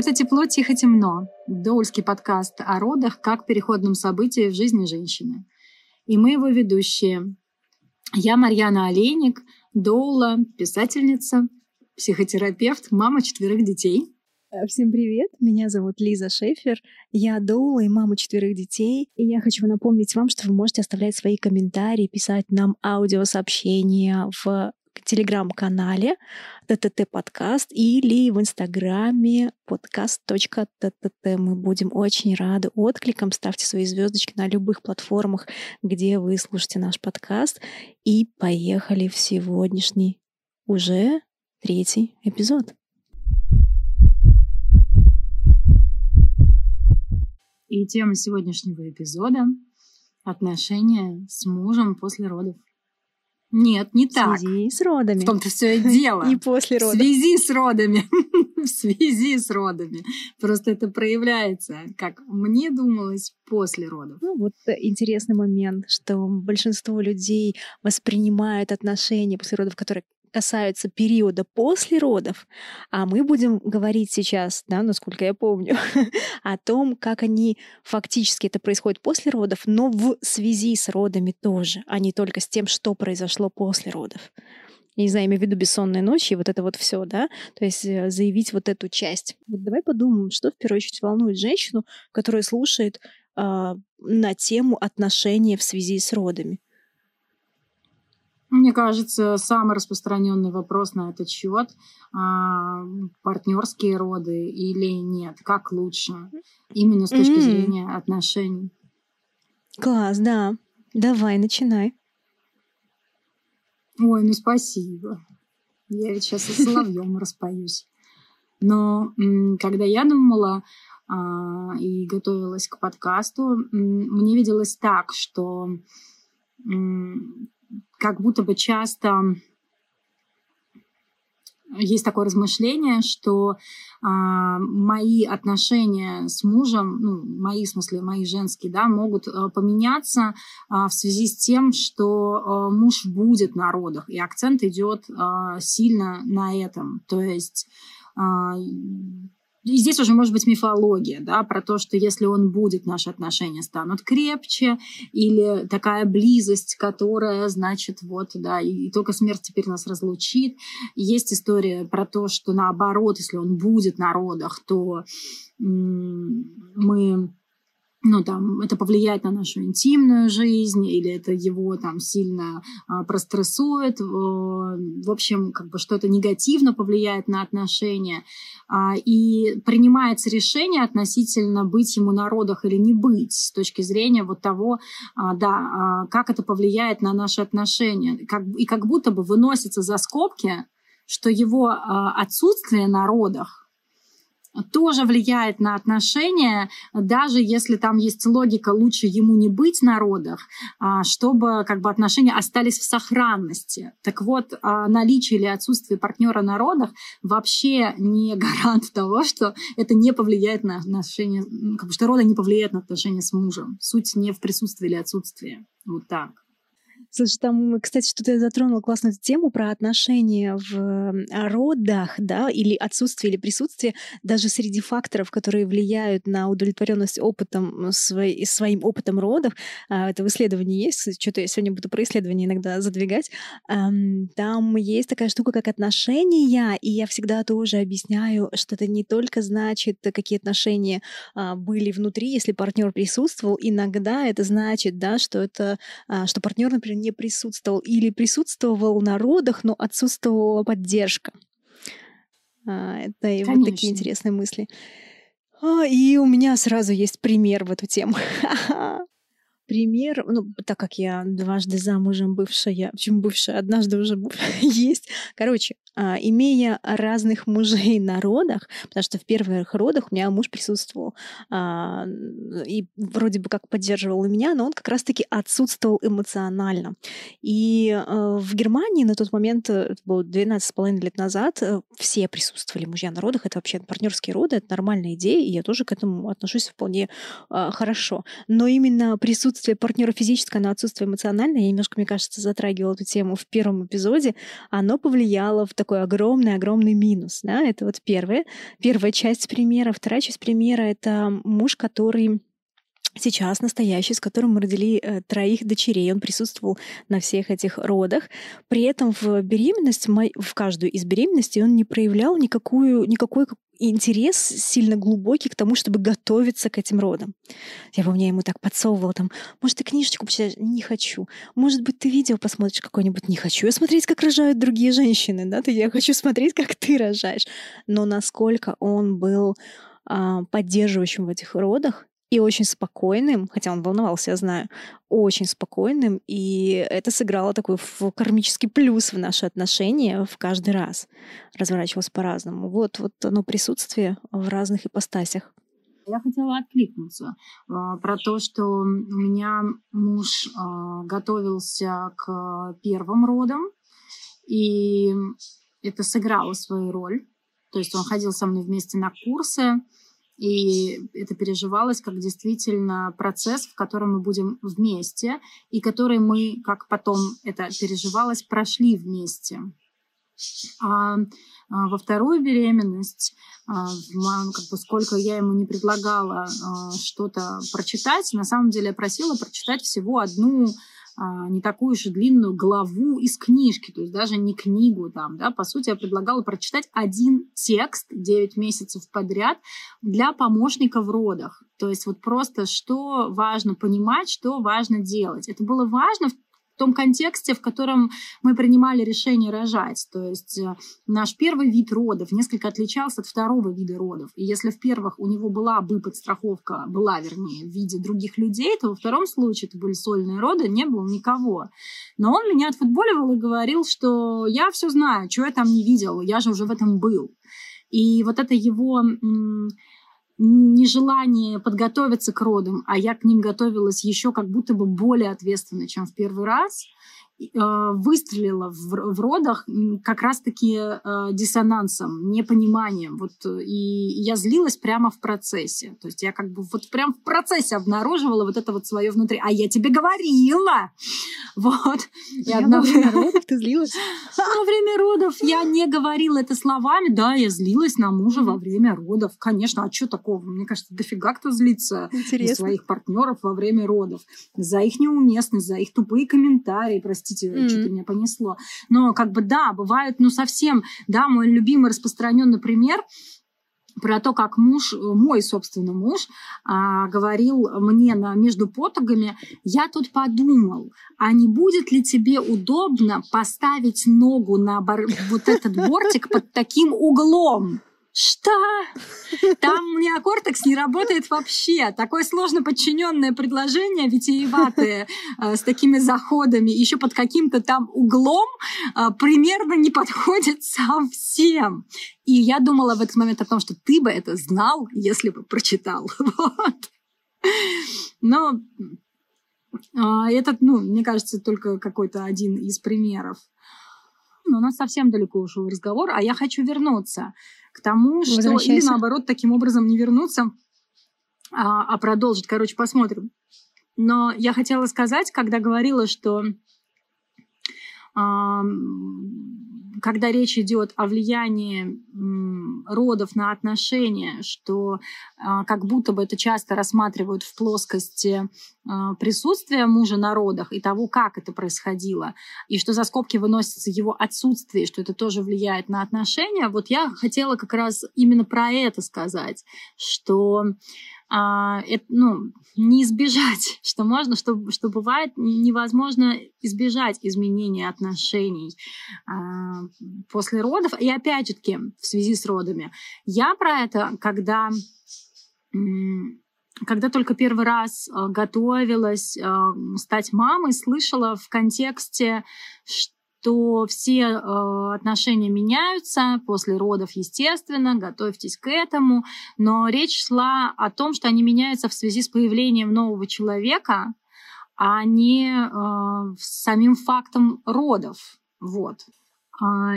Это «Тепло, тихо, темно» – доульский подкаст о родах как переходном событии в жизни женщины. И мы его ведущие. Я Марьяна Олейник, доула, писательница, психотерапевт, мама четверых детей. Э, всем привет, меня зовут Лиза Шефер, я доула и мама четверых детей, и я хочу напомнить вам, что вы можете оставлять свои комментарии, писать нам аудиосообщения в телеграм-канале ТТТ подкаст или в инстаграме подкаст.тт. Мы будем очень рады откликам. Ставьте свои звездочки на любых платформах, где вы слушаете наш подкаст. И поехали в сегодняшний уже третий эпизод. И тема сегодняшнего эпизода — отношения с мужем после родов. Нет, не так. В связи с родами. В том-то все и дело. И после родов. В связи с родами. В связи с родами. Просто это проявляется, как мне думалось, после родов. Ну, вот интересный момент, что большинство людей воспринимают отношения после родов, которые касаются периода после родов, а мы будем говорить сейчас, да, насколько я помню, о том, как они фактически это происходит после родов, но в связи с родами тоже, а не только с тем, что произошло после родов. Я не знаю, имею в виду бессонные ночи, вот это вот все, да, то есть э, заявить вот эту часть. Вот давай подумаем, что в первую очередь волнует женщину, которая слушает э, на тему отношения в связи с родами. Мне кажется, самый распространенный вопрос на этот счет а, партнерские роды или нет, как лучше, именно с точки mm-hmm. зрения отношений. Класс, да. Давай, начинай. Ой, ну спасибо. Я ведь сейчас и соловьем распоюсь. Но когда я думала а, и готовилась к подкасту, мне виделось так, что как будто бы часто есть такое размышление, что а, мои отношения с мужем, ну, мои, в смысле, мои женские, да, могут а, поменяться а, в связи с тем, что а, муж будет на родах, и акцент идет а, сильно на этом. То есть а, и здесь уже может быть мифология, да, про то, что если он будет, наши отношения станут крепче, или такая близость, которая, значит, вот, да, и, только смерть теперь нас разлучит. Есть история про то, что наоборот, если он будет на родах, то мы ну, там, это повлияет на нашу интимную жизнь, или это его там сильно а, прострессует, в общем, как бы что-то негативно повлияет на отношения, а, и принимается решение относительно быть ему на родах или не быть, с точки зрения вот того, а, да, а, как это повлияет на наши отношения, как, и как будто бы выносится за скобки, что его а, отсутствие на родах тоже влияет на отношения, даже если там есть логика лучше ему не быть на родах, а, чтобы как бы отношения остались в сохранности. Так вот, а, наличие или отсутствие партнера на родах вообще не гарант того, что это не повлияет на отношения, как бы, что роды не повлияют на отношения с мужем. Суть не в присутствии или отсутствии. Вот так. Слушай, там, кстати, что-то я затронула классную тему про отношения в родах, да, или отсутствие или присутствие, даже среди факторов, которые влияют на удовлетворенность опытом, свой, своим опытом родов. А, это в исследовании есть, что-то я сегодня буду про исследования иногда задвигать. Там есть такая штука, как отношения, и я всегда тоже объясняю, что это не только значит, какие отношения а, были внутри, если партнер присутствовал, иногда это значит, да, что это, а, что партнер, например, не присутствовал или присутствовал на родах, но отсутствовала поддержка. А, это и вот такие интересные мысли. А, и у меня сразу есть пример в эту тему. пример, ну, так как я дважды замужем бывшая, почему бывшая, однажды уже есть. Короче, а, имея разных мужей на родах, потому что в первых родах у меня муж присутствовал а, и вроде бы как поддерживал меня, но он как раз-таки отсутствовал эмоционально. И а, в Германии на тот момент, э, это было 12,5 лет назад, э, все присутствовали мужья на родах. Это вообще партнерские роды, это нормальная идея, и я тоже к этому отношусь вполне хорошо. Но именно присутствие отсутствие партнера физическое, но отсутствие эмоциональное, я немножко, мне кажется, затрагивала эту тему в первом эпизоде, оно повлияло в такой огромный-огромный минус. Да? Это вот первое. Первая часть примера. Вторая часть примера — это муж, который сейчас настоящий, с которым мы родили э, троих дочерей. Он присутствовал на всех этих родах. При этом в беременность, в каждую из беременностей он не проявлял никакую, никакой интерес сильно глубокий к тому, чтобы готовиться к этим родам. Я помню, я ему так подсовывала там, может, ты книжечку почитаешь? Не хочу. Может быть, ты видео посмотришь какое-нибудь? Не хочу. Я смотреть, как рожают другие женщины, да? Я хочу смотреть, как ты рожаешь. Но насколько он был а, поддерживающим в этих родах, и очень спокойным, хотя он волновался, я знаю, очень спокойным, и это сыграло такой кармический плюс в наши отношения в каждый раз. Разворачивалось по-разному. Вот, вот оно присутствие в разных ипостасях. Я хотела откликнуться э, про то, что у меня муж э, готовился к первым родам, и это сыграло свою роль. То есть он ходил со мной вместе на курсы, и это переживалось как действительно процесс, в котором мы будем вместе, и который мы, как потом это переживалось, прошли вместе. А, а во вторую беременность, а, как бы сколько я ему не предлагала а, что-то прочитать, на самом деле я просила прочитать всего одну не такую же длинную главу из книжки, то есть даже не книгу там, да, по сути, я предлагала прочитать один текст 9 месяцев подряд для помощника в родах. То есть вот просто что важно понимать, что важно делать. Это было важно том контексте, в котором мы принимали решение рожать. То есть э, наш первый вид родов несколько отличался от второго вида родов. И если в первых у него была бы подстраховка, была, вернее, в виде других людей, то во втором случае это были сольные роды, не было никого. Но он меня отфутболивал и говорил, что я все знаю, что я там не видел, я же уже в этом был. И вот это его нежелание подготовиться к родам, а я к ним готовилась еще как будто бы более ответственно, чем в первый раз – выстрелила в, в родах как раз-таки э, диссонансом, непониманием. Вот, э, и я злилась прямо в процессе. То есть я как бы вот прям в процессе обнаруживала вот это вот свое внутри. А я тебе говорила! Вот. И одно... Во время родов ты злилась? Во время родов я не говорила это словами. Да, я злилась на мужа во время родов. Конечно, а что такого? Мне кажется, дофига кто злится Интересно. своих партнеров во время родов. За их неуместность, за их тупые комментарии, простите простите, mm-hmm. что-то меня понесло. Но как бы да, бывает, ну совсем, да, мой любимый распространенный пример про то, как муж, мой, собственно, муж, а, говорил мне на, между потугами, я тут подумал, а не будет ли тебе удобно поставить ногу на бар, вот этот бортик под таким углом? Что? Там неокортекс не работает вообще. Такое сложно подчиненное предложение, витиеватое, э, с такими заходами, еще под каким-то там углом, э, примерно не подходит совсем. И я думала в этот момент о том, что ты бы это знал, если бы прочитал. Вот. Но э, этот, ну, мне кажется, только какой-то один из примеров. Но у нас совсем далеко ушел разговор, а я хочу вернуться к тому, что или наоборот таким образом не вернуться, а, а продолжить. Короче, посмотрим. Но я хотела сказать, когда говорила, что когда речь идет о влиянии родов на отношения, что а, как будто бы это часто рассматривают в плоскости а, присутствия мужа на родах и того, как это происходило, и что за скобки выносится его отсутствие, что это тоже влияет на отношения, вот я хотела как раз именно про это сказать, что а, это, ну, не избежать, что можно, что, что бывает невозможно избежать изменения отношений а, после родов. И опять же таки, в связи с родами, я про это, когда когда только первый раз а, готовилась а, стать мамой, слышала в контексте, что то все э, отношения меняются после родов, естественно, готовьтесь к этому, но речь шла о том, что они меняются в связи с появлением нового человека, а не э, самим фактом родов. Вот. А,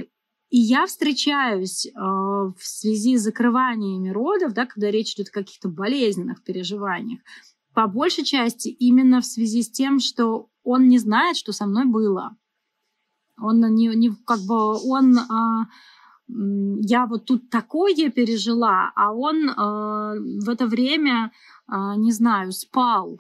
и я встречаюсь э, в связи с закрываниями родов, да, когда речь идет о каких-то болезненных переживаниях, по большей части именно в связи с тем, что он не знает, что со мной было. Он не, не как бы он а, я вот тут такое пережила, а он а, в это время, а, не знаю, спал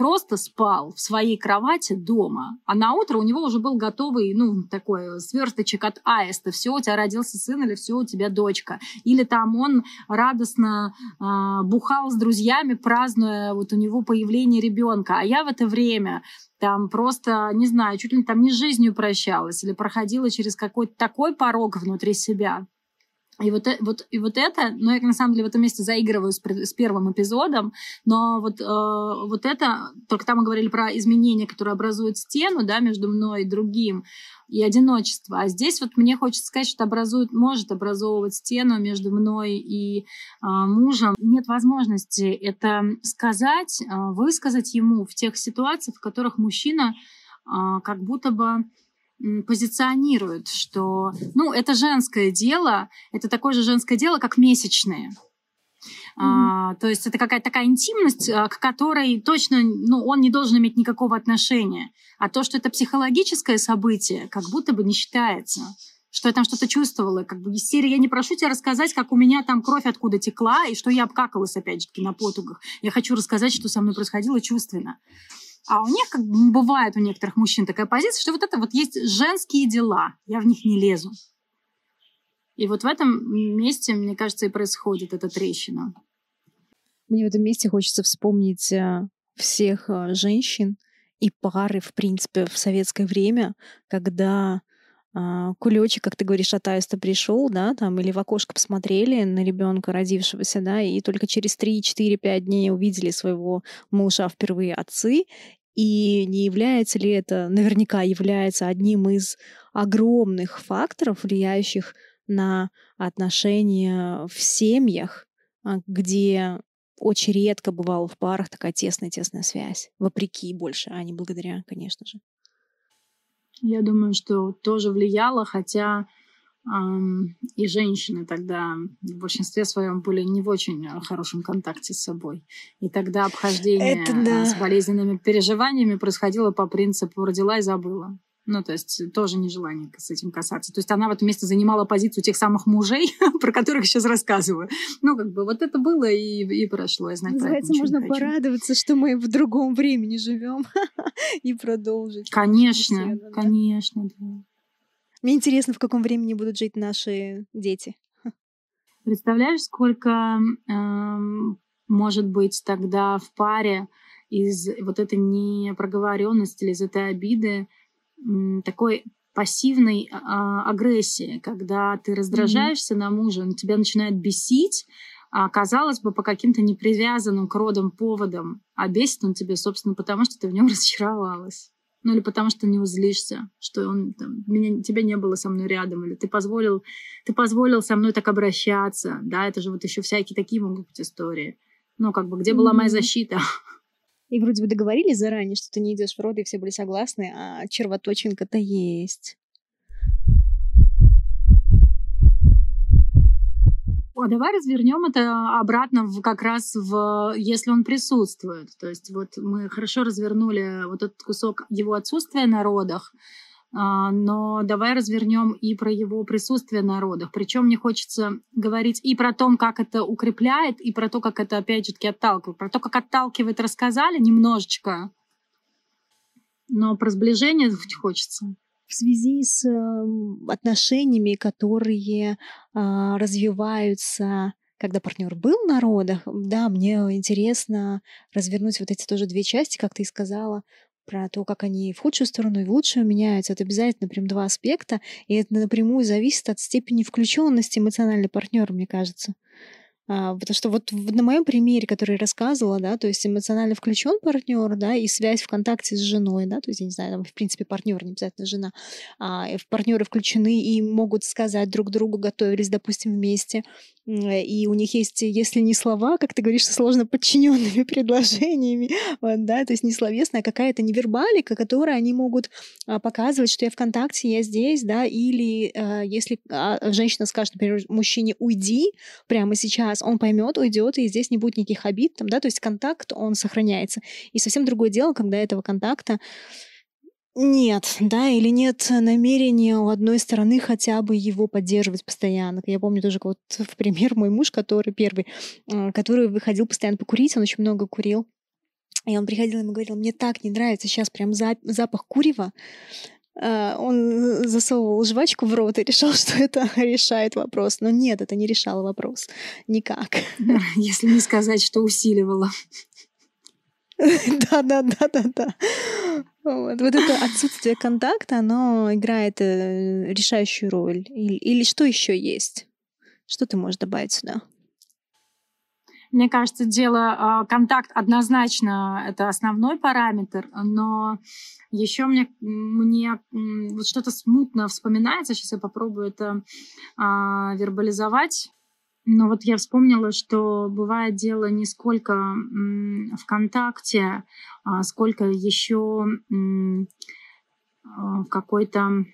просто спал в своей кровати дома, а на утро у него уже был готовый, ну, такой сверсточек от аиста. Все, у тебя родился сын или все, у тебя дочка. Или там он радостно э, бухал с друзьями, празднуя вот у него появление ребенка. А я в это время там просто, не знаю, чуть ли там не жизнью прощалась или проходила через какой-то такой порог внутри себя. И вот, э, вот, и вот это, ну, я на самом деле в этом месте заигрываю с, с первым эпизодом, но вот, э, вот это, только там мы говорили про изменения, которые образуют стену, да, между мной и другим, и одиночество. А здесь вот мне хочется сказать, что образует, может образовывать стену между мной и э, мужем. Нет возможности это сказать, э, высказать ему в тех ситуациях, в которых мужчина э, как будто бы позиционируют, что, ну, это женское дело, это такое же женское дело, как месячные. Mm-hmm. А, то есть это какая-то такая интимность, а, к которой точно ну, он не должен иметь никакого отношения. А то, что это психологическое событие, как будто бы не считается. Что я там что-то чувствовала. Как бы из серии «Я не прошу тебя рассказать, как у меня там кровь откуда текла, и что я обкакалась, опять же на потугах. Я хочу рассказать, что со мной происходило чувственно. А у них, как бы бывает у некоторых мужчин такая позиция, что вот это вот есть женские дела, я в них не лезу. И вот в этом месте, мне кажется, и происходит эта трещина. Мне в этом месте хочется вспомнить э, всех э, женщин и пары, в принципе, в советское время, когда кулечек, как ты говоришь, аиста пришел, да, там, или в окошко посмотрели на ребенка родившегося, да, и только через 3-4-5 дней увидели своего малыша впервые отцы, и не является ли это, наверняка является одним из огромных факторов, влияющих на отношения в семьях, а, где очень редко бывала в парах такая тесная-тесная связь, вопреки больше, а не благодаря, конечно же. Я думаю, что тоже влияло, хотя эм, и женщины тогда в большинстве своем были не в очень хорошем контакте с собой. И тогда обхождение Это да. с болезненными переживаниями происходило по принципу «родила и забыла». Ну, то есть тоже нежелание с этим касаться. То есть она в этом месте занимала позицию тех самых мужей, про которых сейчас рассказываю. Ну, как бы вот это было и, и прошло. Я знать Называется, можно порадоваться, что мы в другом времени живем и продолжить. Конечно, беседу, конечно, да. да. Мне интересно, в каком времени будут жить наши дети. Представляешь, сколько э, может быть тогда в паре из вот этой непроговоренности или из этой обиды такой пассивной а, агрессии, когда ты раздражаешься mm-hmm. на мужа, он тебя начинает бесить, а, казалось бы, по каким-то непривязанным к родам поводам, а бесит он тебя, собственно, потому что ты в нем разочаровалась. Ну или потому что не узлишься, что он там, меня, тебя не было со мной рядом, или ты позволил, ты позволил со мной так обращаться, да, это же вот еще всякие такие могут быть истории. Ну, как бы, где mm-hmm. была моя защита? И вроде бы договорились заранее, что ты не идешь в роды, и все были согласны, а червоточинка-то есть. А давай развернем это обратно в, как раз в, если он присутствует. То есть вот мы хорошо развернули вот этот кусок его отсутствия на родах, но давай развернем и про его присутствие на родах. Причем мне хочется говорить и про то, как это укрепляет, и про то, как это опять же таки отталкивает. Про то, как отталкивает, рассказали немножечко, но про сближение хочется. В связи с эм, отношениями, которые а, развиваются когда партнер был на родах, да, мне интересно развернуть вот эти тоже две части, как ты и сказала, про то, как они в худшую сторону и в лучшую меняются. Это обязательно прям два аспекта, и это напрямую зависит от степени включенности эмоционального партнера, мне кажется. А, потому что вот на моем примере, который я рассказывала, да, то есть эмоционально включен партнер, да, и связь в контакте с женой, да, то есть, я не знаю, там, в принципе, партнер, не обязательно жена, а, партнеры включены и могут сказать друг другу, готовились, допустим, вместе, и у них есть, если не слова, как ты говоришь, сложно подчиненными предложениями, вот, да, то есть не словесная, а какая-то невербалика, которую они могут а, показывать, что я в контакте, я здесь, да, или а, если а, женщина скажет, например, мужчине, уйди прямо сейчас, сейчас. Он поймет, уйдет, и здесь не будет никаких обид, там, да, то есть контакт, он сохраняется. И совсем другое дело, когда этого контакта нет, да, или нет намерения у одной стороны хотя бы его поддерживать постоянно. Я помню тоже вот в пример мой муж, который первый, э, который выходил постоянно покурить, он очень много курил. И он приходил и говорил, мне так не нравится сейчас прям запах курева. Э, он засовывал жвачку в рот и решал, что это решает вопрос. Но нет, это не решало вопрос. Никак. Если не сказать, что усиливало. Да, да, да, да, да. Вот. вот это отсутствие контакта, оно играет э, решающую роль. Или, или что еще есть? Что ты можешь добавить сюда? Мне кажется, дело а, контакт однозначно это основной параметр, но еще мне, мне вот что-то смутно вспоминается. Сейчас я попробую это а, вербализовать. Но вот я вспомнила, что бывает дело не сколько в контакте, а сколько еще а, в какой-то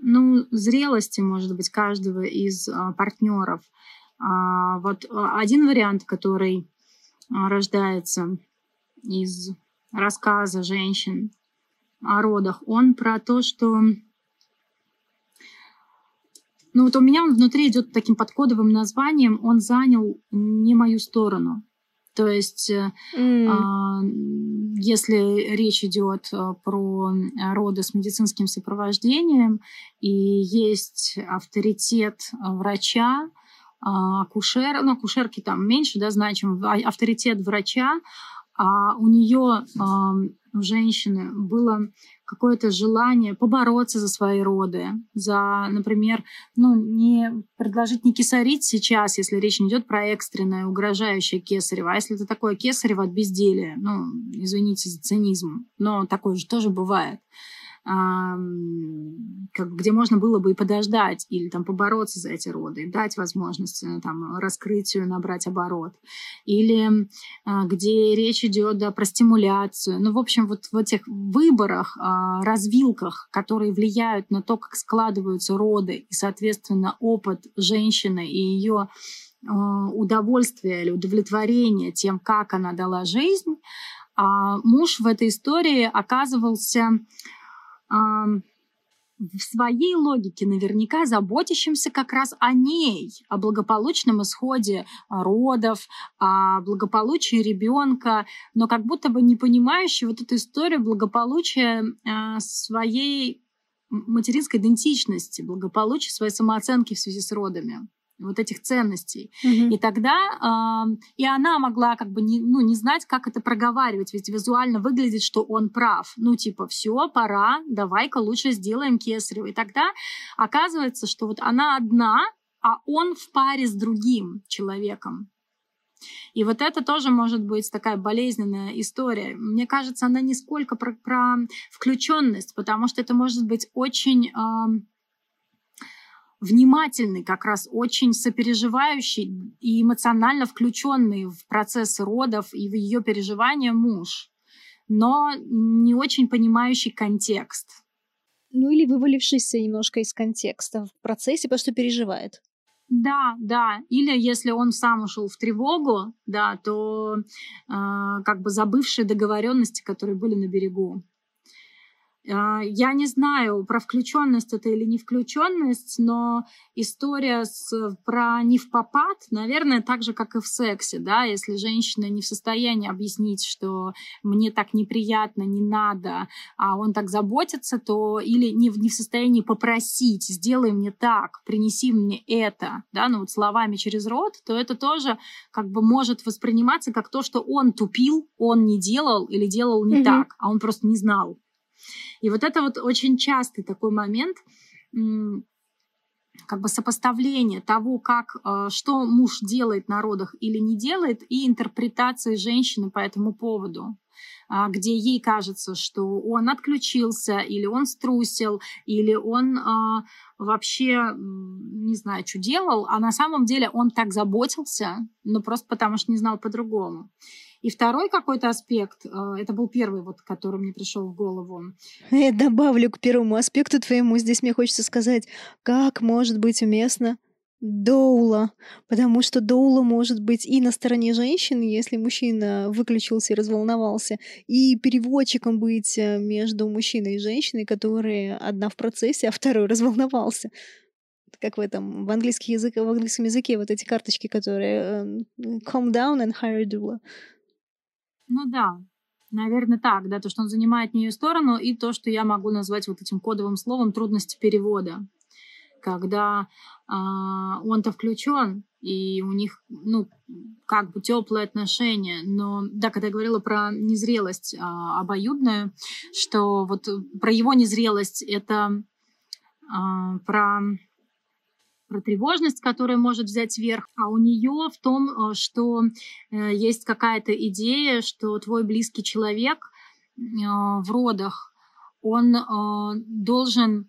ну, зрелости, может быть, каждого из а, партнеров. А, вот один вариант, который рождается из рассказа женщин о родах, он про то, что ну вот у меня он внутри идет таким подкодовым названием, он занял не мою сторону. То есть, mm. а, если речь идет э, про роды с медицинским сопровождением, и есть авторитет врача, а, акушер, ну, акушерки там меньше, да, значим, а, авторитет врача, а у нее, у женщины, было какое-то желание побороться за свои роды, за, например, ну, не предложить не кесарить сейчас, если речь не идет про экстренное, угрожающее кесарево, а если это такое кесарево от безделия, ну, извините за цинизм, но такое же тоже бывает как, где можно было бы и подождать или там побороться за эти роды, дать возможность э, там, раскрытию, набрать оборот. Или а, где речь идет да, про стимуляцию. Ну, в общем, вот в этих выборах, а, развилках, которые влияют на то, как складываются роды и, соответственно, опыт женщины и ее а, удовольствие или удовлетворение тем, как она дала жизнь, а муж в этой истории оказывался в своей логике наверняка заботящимся как раз о ней, о благополучном исходе родов, о благополучии ребенка, но как будто бы не понимающий вот эту историю благополучия а, своей материнской идентичности, благополучия своей самооценки в связи с родами вот этих ценностей. Mm-hmm. И тогда э, и она могла как бы не, ну, не знать, как это проговаривать, ведь визуально выглядит, что он прав. Ну, типа, все, пора, давай-ка лучше сделаем кесарево. И тогда оказывается, что вот она одна, а он в паре с другим человеком. И вот это тоже может быть такая болезненная история. Мне кажется, она не сколько про, про включенность, потому что это может быть очень э, внимательный, как раз очень сопереживающий и эмоционально включенный в процесс родов и в ее переживания муж, но не очень понимающий контекст. Ну или вывалившийся немножко из контекста в процессе, потому что переживает. Да, да. Или если он сам ушел в тревогу, да, то э, как бы забывшие договоренности, которые были на берегу. А, я не знаю, про включенность это или не включенность, но история с, про не в попад, наверное, так же, как и в сексе, да, если женщина не в состоянии объяснить, что мне так неприятно, не надо, а он так заботится, то или не в, не в состоянии попросить, сделай мне так, принеси мне это, да, ну вот словами через рот, то это тоже как бы может восприниматься как то, что он тупил, он не делал или делал не mm-hmm. так, а он просто не знал. И вот это вот очень частый такой момент, как бы сопоставление того, как, э, что муж делает на родах или не делает, и интерпретации женщины по этому поводу а, где ей кажется, что он отключился, или он струсил, или он а, вообще не знаю, что делал, а на самом деле он так заботился, но просто потому что не знал по-другому. И второй какой-то аспект, э, это был первый, вот, который мне пришел в голову. Я добавлю к первому аспекту твоему. Здесь мне хочется сказать, как может быть уместно доула, потому что доула может быть и на стороне женщины, если мужчина выключился и разволновался, и переводчиком быть э, между мужчиной и женщиной, которые одна в процессе, а второй разволновался. Как в этом, в, английский язык, в английском языке вот эти карточки, которые э, calm down and hire doula. Ну да, Наверное, так, да, то, что он занимает не ее сторону, и то, что я могу назвать вот этим кодовым словом трудности перевода когда а, он-то включен, и у них, ну, как бы теплые отношения. Но, да, когда я говорила про незрелость а, обоюдную, что вот про его незрелость это а, про про тревожность, которая может взять верх, а у нее в том, э, что э, есть какая-то идея, что твой близкий человек э, в родах, он должен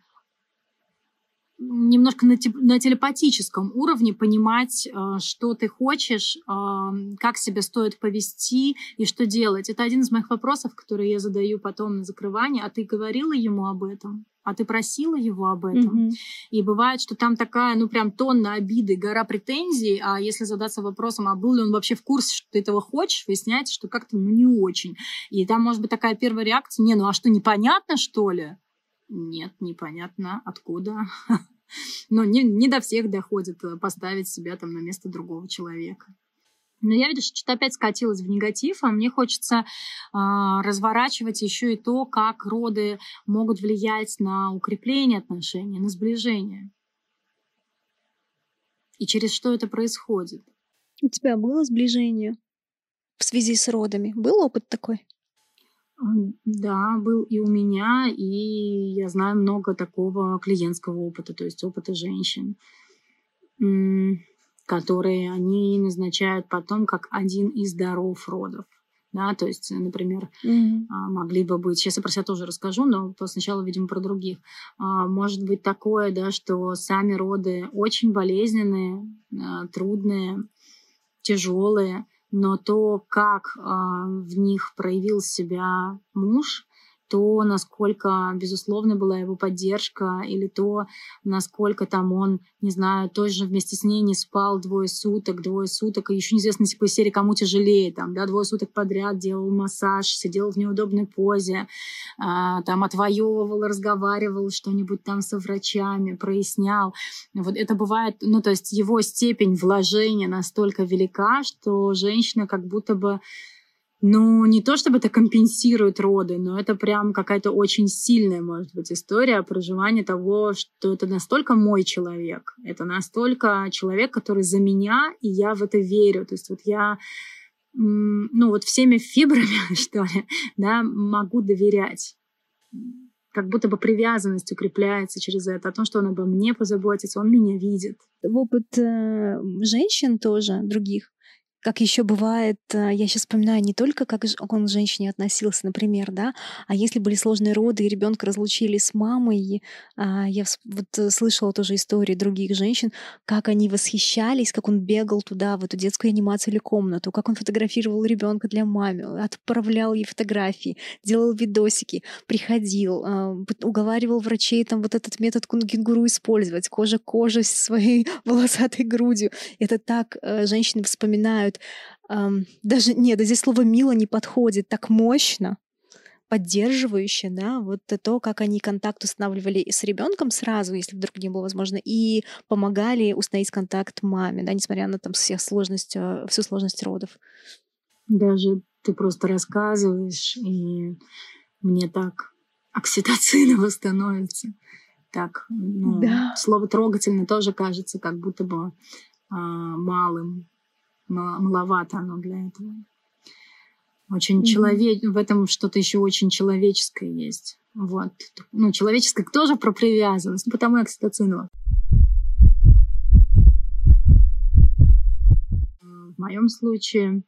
немножко на, телепатическом уровне понимать, что ты хочешь, как себя стоит повести и что делать. Это один из моих вопросов, которые я задаю потом на закрывание. А ты говорила ему об этом? А ты просила его об этом? Mm-hmm. И бывает, что там такая, ну, прям тонна обиды, гора претензий, а если задаться вопросом, а был ли он вообще в курсе, что ты этого хочешь, выясняется, что как-то, ну, не очень. И там может быть такая первая реакция, не, ну, а что, непонятно, что ли? Нет, непонятно, откуда. Но не, не до всех доходит э, поставить себя там на место другого человека. Но я, видишь, что-то опять скатилась в негатив, а мне хочется э, разворачивать еще и то, как роды могут влиять на укрепление отношений, на сближение. И через что это происходит. У тебя было сближение в связи с родами? Был опыт такой? Да, был и у меня, и я знаю много такого клиентского опыта, то есть опыта женщин, которые они назначают потом как один из даров родов. Да, то есть, например, mm-hmm. могли бы быть, сейчас я про себя тоже расскажу, но сначала, видимо, про других. А, может быть такое, да, что сами роды очень болезненные, а, трудные, тяжелые, но то, как в них проявил себя муж, то, насколько, безусловно, была его поддержка, или то, насколько там он, не знаю, тоже вместе с ней не спал двое суток, двое суток, и еще неизвестно, типа, серии, кому тяжелее, там, да, двое суток подряд делал массаж, сидел в неудобной позе, а, там, отвоевывал, разговаривал что-нибудь там со врачами, прояснял. Вот это бывает, ну, то есть его степень вложения настолько велика, что женщина как будто бы ну, не то чтобы это компенсирует роды, но это прям какая-то очень сильная, может быть, история проживания того, что это настолько мой человек, это настолько человек, который за меня, и я в это верю. То есть вот я, ну, вот всеми фибрами, что ли, да, могу доверять как будто бы привязанность укрепляется через это, о том, что он обо мне позаботится, он меня видит. Опыт э, женщин тоже, других, как еще бывает, э, я сейчас вспоминаю не только, как он к женщине относился, например, да, а если были сложные роды, и ребенка разлучили с мамой, а, я вот э, слышала тоже истории других женщин, как они восхищались, как он бегал туда, в эту детскую анимацию или комнату, как он фотографировал ребенка для мамы, отправлял ей фотографии, делал видосики, приходил, а, уговаривал врачей там вот этот метод кенгуру использовать, кожа кожа своей волосатой грудью. Это так э, женщины вспоминают делают. Эм, даже, нет, здесь слово «мило» не подходит так мощно, поддерживающе, да, вот то, как они контакт устанавливали с ребенком сразу, если вдруг не было возможно, и помогали установить контакт маме, да, несмотря на там всех сложность, э, всю сложность родов. Даже ты просто рассказываешь, и мне так окситоциново становится. Так, ну, да. слово трогательно тоже кажется как будто бы а, малым маловато оно для этого. Очень mm-hmm. человек, в этом что-то еще очень человеческое есть. Вот. Ну, человеческое тоже про привязанность, потому и окситоцинова. В моем случае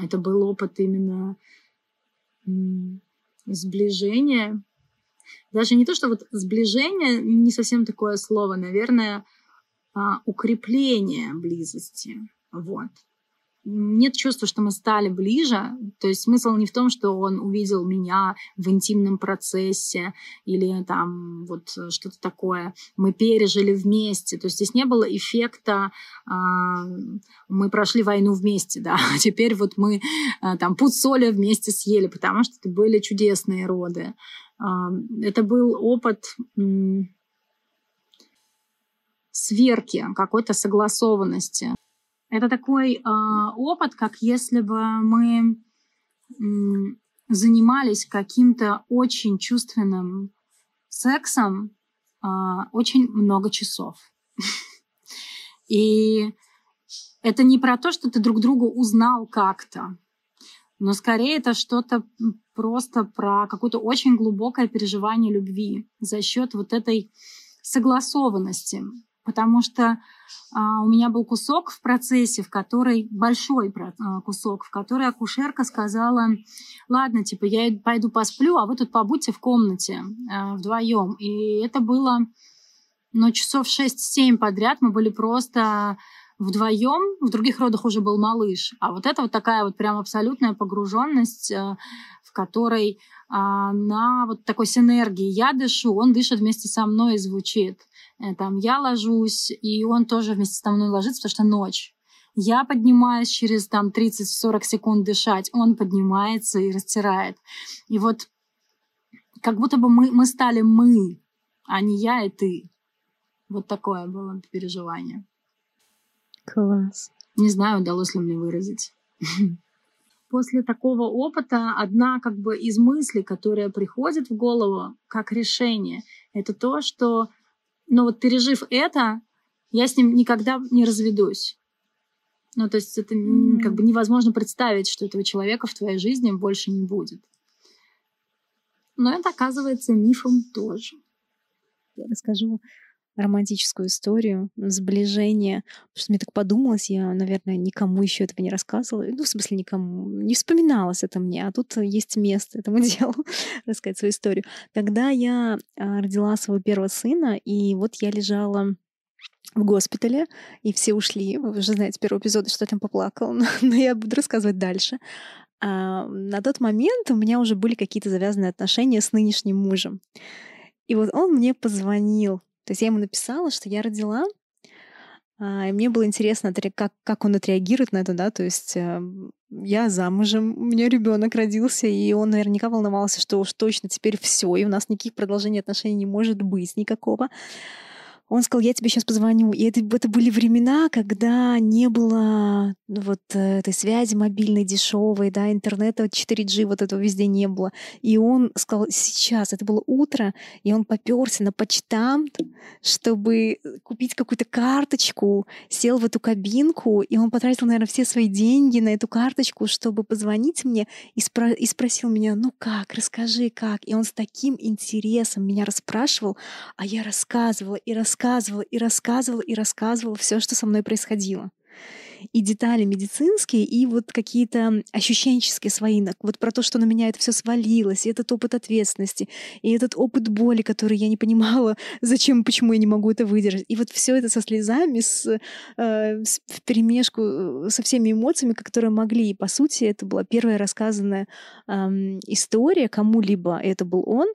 это был опыт именно сближения. Даже не то, что вот сближение, не совсем такое слово, наверное, а укрепление близости. Вот. нет чувства, что мы стали ближе. То есть смысл не в том, что он увидел меня в интимном процессе или там вот что-то такое. Мы пережили вместе. То есть здесь не было эффекта а, мы прошли войну вместе, да, теперь вот мы а, там пуд соли вместе съели, потому что это были чудесные роды. А, это был опыт сверки, какой-то согласованности. Это такой э, опыт, как если бы мы э, занимались каким-то очень чувственным сексом э, очень много часов. И это не про то, что ты друг друга узнал как-то, но скорее это что-то просто про какое-то очень глубокое переживание любви за счет вот этой согласованности потому что а, у меня был кусок в процессе, в который большой а, кусок, в который акушерка сказала, ладно, типа я пойду посплю, а вы тут побудьте в комнате а, вдвоем. И это было, ну, часов 6-7 подряд мы были просто вдвоем, в других родах уже был малыш. А вот это вот такая вот прям абсолютная погруженность, э, в которой а, на вот такой синергии я дышу, он дышит вместе со мной и звучит. Э, там я ложусь, и он тоже вместе со мной ложится, потому что ночь. Я поднимаюсь через там 30-40 секунд дышать, он поднимается и растирает. И вот как будто бы мы, мы стали мы, а не я и ты. Вот такое было переживание. Класс. Не знаю, удалось ли мне выразить. После такого опыта одна как бы из мыслей, которая приходит в голову как решение, это то, что, ну вот пережив это, я с ним никогда не разведусь. Ну, то есть это mm. как бы невозможно представить, что этого человека в твоей жизни больше не будет. Но это оказывается мифом тоже. Я расскажу романтическую историю, сближение. Потому что мне так подумалось, я, наверное, никому еще этого не рассказывала. Ну, в смысле, никому. Не вспоминалось это мне, а тут есть место этому делу рассказать свою историю. Когда я а, родила своего первого сына, и вот я лежала в госпитале, и все ушли. Вы уже знаете первый эпизод, что я там поплакала, но я буду рассказывать дальше. А на тот момент у меня уже были какие-то завязанные отношения с нынешним мужем. И вот он мне позвонил то есть я ему написала, что я родила, а, и мне было интересно, как, как он отреагирует на это, да, то есть э, я замужем, у меня ребенок родился, и он наверняка волновался, что уж точно теперь все, и у нас никаких продолжений отношений не может быть никакого. Он сказал, я тебе сейчас позвоню. И это, это были времена, когда не было ну, вот э, этой связи мобильной, дешевой, да, интернета 4G, вот этого везде не было. И он сказал, сейчас, это было утро, и он поперся на почтамт, чтобы купить какую-то карточку, сел в эту кабинку, и он потратил, наверное, все свои деньги на эту карточку, чтобы позвонить мне и, спро- и спросил меня, ну как, расскажи, как. И он с таким интересом меня расспрашивал, а я рассказывала и рассказывала рассказывала и рассказывала и рассказывала все, что со мной происходило и детали медицинские, и вот какие-то ощущенческие свои, вот про то, что на меня это все свалилось, и этот опыт ответственности, и этот опыт боли, который я не понимала, зачем, почему я не могу это выдержать. И вот все это со слезами, с, э, с в перемешку э, со всеми эмоциями, которые могли. И, по сути, это была первая рассказанная э, история кому-либо. Это был он.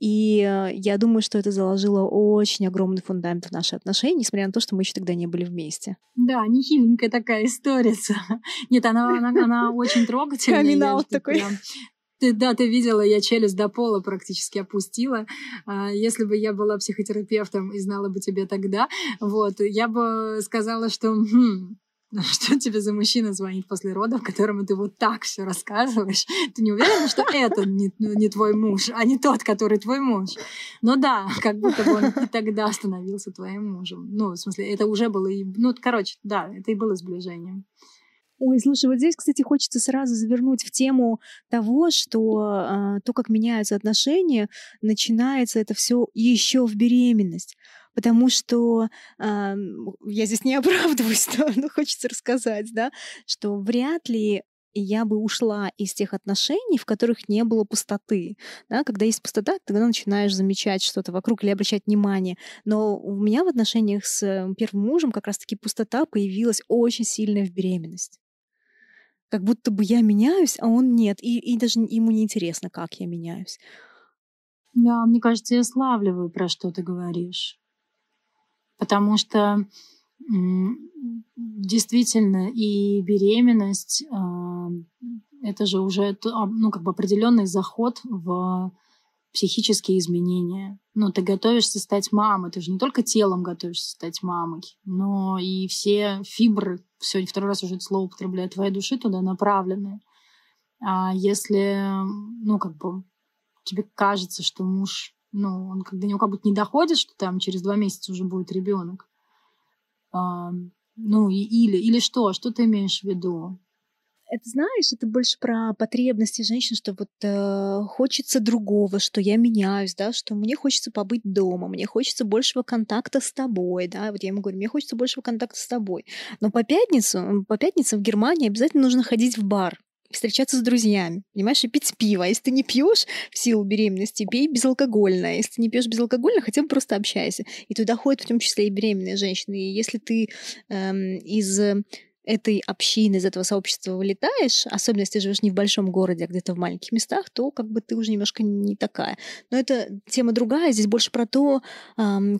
И э, я думаю, что это заложило очень огромный фундамент в наши отношения, несмотря на то, что мы еще тогда не были вместе. Да, не хиленькая такая история. Нет, она, она, она очень трогательная. Камин такой. Ты, да, ты видела, я челюсть до пола практически опустила. А, если бы я была психотерапевтом и знала бы тебя тогда, вот, я бы сказала, что хм, что тебе за мужчина звонит после родов, которому ты вот так все рассказываешь? Ты не уверена, что это не, не твой муж, а не тот, который твой муж? Ну да, как будто бы он и тогда становился твоим мужем. Ну, в смысле, это уже было... И, ну, короче, да, это и было сближением. Ой, слушай, вот здесь, кстати, хочется сразу завернуть в тему того, что э, то, как меняются отношения, начинается это все еще в беременность потому что э, я здесь не оправдываюсь, но, но хочется рассказать, да, что вряд ли я бы ушла из тех отношений, в которых не было пустоты. Да? Когда есть пустота, тогда начинаешь замечать что-то вокруг или обращать внимание. Но у меня в отношениях с первым мужем как раз-таки пустота появилась очень сильная в беременность. Как будто бы я меняюсь, а он нет. И, и даже ему не интересно, как я меняюсь. Да, мне кажется, я славливаю, про что ты говоришь. Потому что действительно и беременность а, это же уже а, ну, как бы определенный заход в психические изменения. Ну, ты готовишься стать мамой, ты же не только телом готовишься стать мамой, но и все фибры, сегодня второй раз уже это слово употребляю, твоей души туда направлены. А если, ну, как бы тебе кажется, что муж, ну, он как до него как будто не доходит, что там через два месяца уже будет ребенок, а, ну, и, или, или что, что ты имеешь в виду? Это знаешь, это больше про потребности женщин, что вот э, хочется другого, что я меняюсь, да, что мне хочется побыть дома, мне хочется большего контакта с тобой, да, вот я ему говорю, мне хочется большего контакта с тобой. Но по пятницу, по пятницам в Германии обязательно нужно ходить в бар, встречаться с друзьями, понимаешь, и пить пиво. А если ты не пьешь в силу беременности, пей безалкогольное. Если ты не пьешь безалкогольное, хотя бы просто общайся. И туда ходят в том числе и беременные женщины. И если ты эм, из этой общины, из этого сообщества вылетаешь, особенно если живешь не в большом городе, а где-то в маленьких местах, то как бы ты уже немножко не такая. Но это тема другая, здесь больше про то,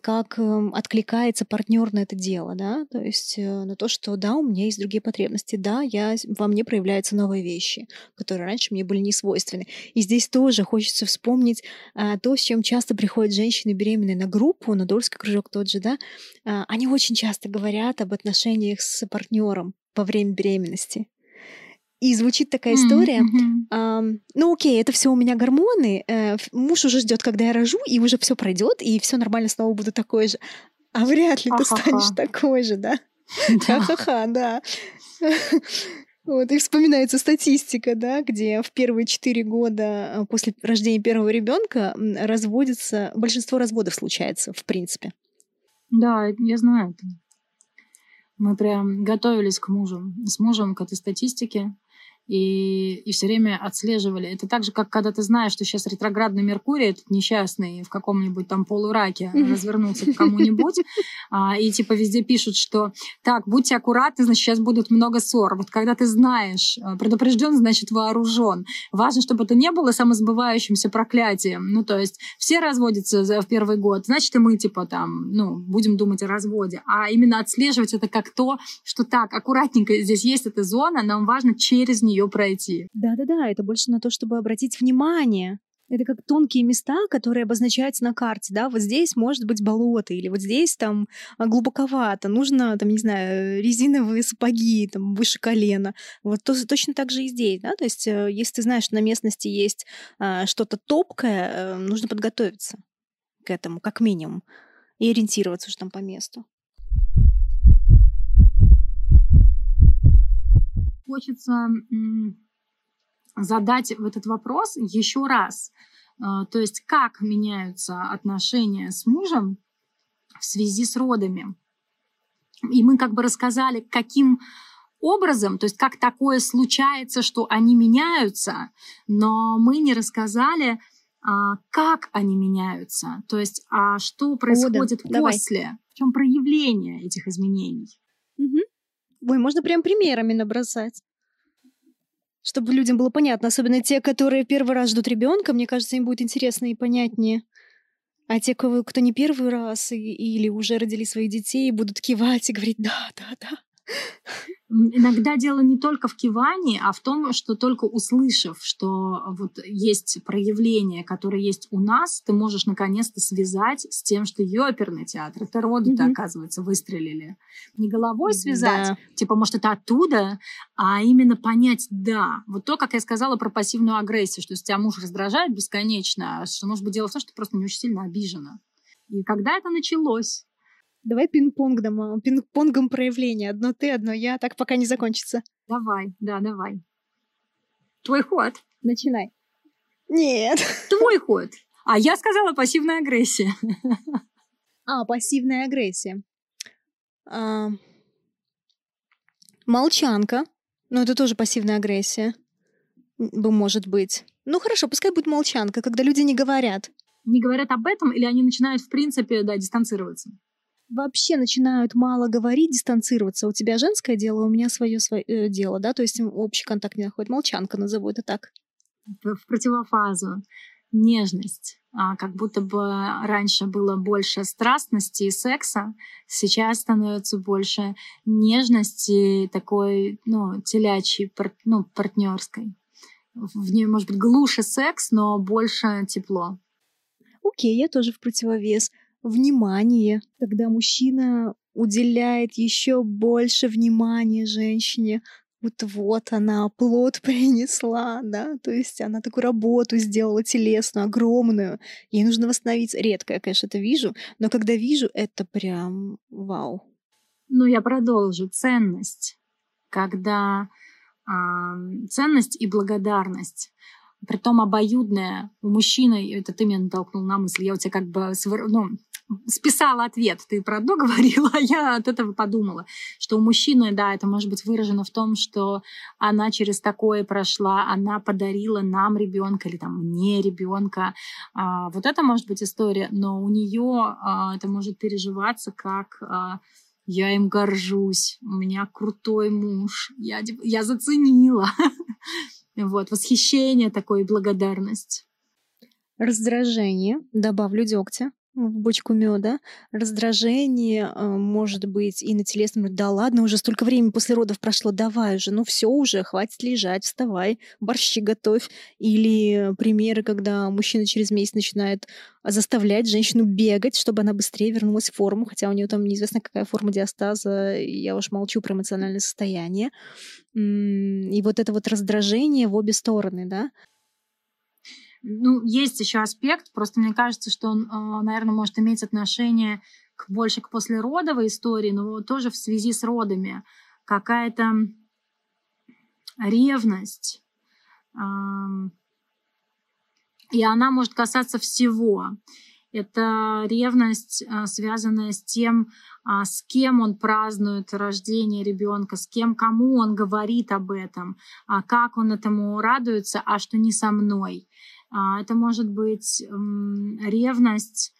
как откликается партнер на это дело, да, то есть э, на то, что да, у меня есть другие потребности, да, я, во мне проявляются новые вещи, которые раньше мне были не свойственны. И здесь тоже хочется вспомнить а, то, с чем часто приходят женщины беременные на группу, на Дольский кружок тот же, да, а, они очень часто говорят об отношениях с партнером, во время беременности. И звучит такая история. Mm-hmm. Э, ну окей, это все у меня гормоны. Э, муж уже ждет, когда я рожу, и уже все пройдет, и все нормально, снова буду такой же. А вряд ли ты станешь такой же, да? Ха-ха-ха, да. Вот, и вспоминается статистика, да, где в первые четыре года э, после рождения первого ребенка разводится, большинство разводов случается, в принципе. Да, я знаю это. Мы прям готовились к мужу, с мужем к этой статистике и, и все время отслеживали. Это так же, как когда ты знаешь, что сейчас ретроградный Меркурий, этот несчастный, в каком-нибудь там полураке развернулся к кому-нибудь, а, и типа везде пишут, что так, будьте аккуратны, значит, сейчас будут много ссор. Вот когда ты знаешь, э, предупрежден, значит, вооружен. Важно, чтобы это не было самосбывающимся проклятием. Ну, то есть все разводятся в первый год, значит, и мы, типа, там, ну, будем думать о разводе. А именно отслеживать это как то, что так, аккуратненько, здесь есть эта зона, нам важно через нее ее пройти. Да-да-да, это больше на то, чтобы обратить внимание. Это как тонкие места, которые обозначаются на карте, да, вот здесь может быть болото, или вот здесь там а, глубоковато, нужно, там, не знаю, резиновые сапоги, там, выше колена. Вот то, точно так же и здесь, да, то есть э, если ты знаешь, что на местности есть а, что-то топкое, а, нужно подготовиться к этому, как минимум, и ориентироваться уже там по месту. Хочется задать этот вопрос еще раз. А, то есть как меняются отношения с мужем в связи с родами. И мы как бы рассказали, каким образом, то есть как такое случается, что они меняются, но мы не рассказали, а, как они меняются, то есть а что происходит О, да. после, Давай. в чем проявление этих изменений. Угу. Ой, можно прям примерами набросать. Чтобы людям было понятно, особенно те, которые первый раз ждут ребенка, мне кажется, им будет интересно и понятнее. А те, кто, не первый раз и, или уже родили своих детей, будут кивать и говорить «да, да, да». Иногда дело не только в кивании, а в том, что только услышав, что вот есть проявление, которое есть у нас, ты можешь наконец-то связать с тем, что оперный театр, это роды-то, mm-hmm. оказывается, выстрелили. Не головой связать, да. типа, может, это оттуда, а именно понять, да. Вот то, как я сказала про пассивную агрессию, что если тебя муж раздражает бесконечно, что, может быть, дело в том, что ты просто не очень сильно обижена. И когда это началось? Давай пинг-понгом, пинг-понгом проявления. Одно ты, одно я, так пока не закончится. Давай, да, давай. Твой ход. Начинай. Нет. Твой ход. А я сказала пассивная агрессия. А, пассивная агрессия. А, молчанка. Ну, это тоже пассивная агрессия. Бы Может быть. Ну, хорошо, пускай будет молчанка, когда люди не говорят. Не говорят об этом, или они начинают, в принципе, да, дистанцироваться? Вообще начинают мало говорить, дистанцироваться. У тебя женское дело, у меня свое, свое э, дело, да, то есть общий контакт не находит. Молчанка назову это так. В противофазу нежность. А, как будто бы раньше было больше страстности и секса, сейчас становится больше нежности, такой, ну, телячьей, ну, партнерской. В ней может быть глуше секс, но больше тепло. Окей, я тоже в противовес. Внимание, когда мужчина уделяет еще больше внимания женщине, вот вот она плод принесла, да, то есть она такую работу сделала телесную, огромную, ей нужно восстановиться. Редко я, конечно, это вижу, но когда вижу, это прям вау. Ну, я продолжу. Ценность. Когда э, ценность и благодарность притом обоюдная у мужчины, это ты меня натолкнул на мысль, я у тебя как бы ну, списала ответ. Ты про одно говорила, а я от этого подумала, что у мужчины, да, это может быть выражено в том, что она через такое прошла, она подарила нам ребенка или там мне ребенка. А, вот это может быть история, но у нее а, это может переживаться как а, я им горжусь, у меня крутой муж, я, я заценила. Вот, восхищение такое, благодарность. Раздражение, добавлю дегтя в бочку меда, раздражение э, может быть и на телесном, да ладно, уже столько времени после родов прошло, давай уже, ну все уже, хватит лежать, вставай, борщи готовь. Или примеры, когда мужчина через месяц начинает заставлять женщину бегать, чтобы она быстрее вернулась в форму, хотя у нее там неизвестно какая форма диастаза, я уж молчу про эмоциональное состояние. И вот это вот раздражение в обе стороны, да, ну, есть еще аспект, просто мне кажется, что он, а, наверное, может иметь отношение к, больше к послеродовой истории, но тоже в связи с родами. Какая-то ревность, и она может касаться всего. Это ревность, а, связанная с тем, а, с кем он празднует рождение ребенка, с кем, кому он говорит об этом, как он этому радуется, а что не со мной. А, это может быть ревность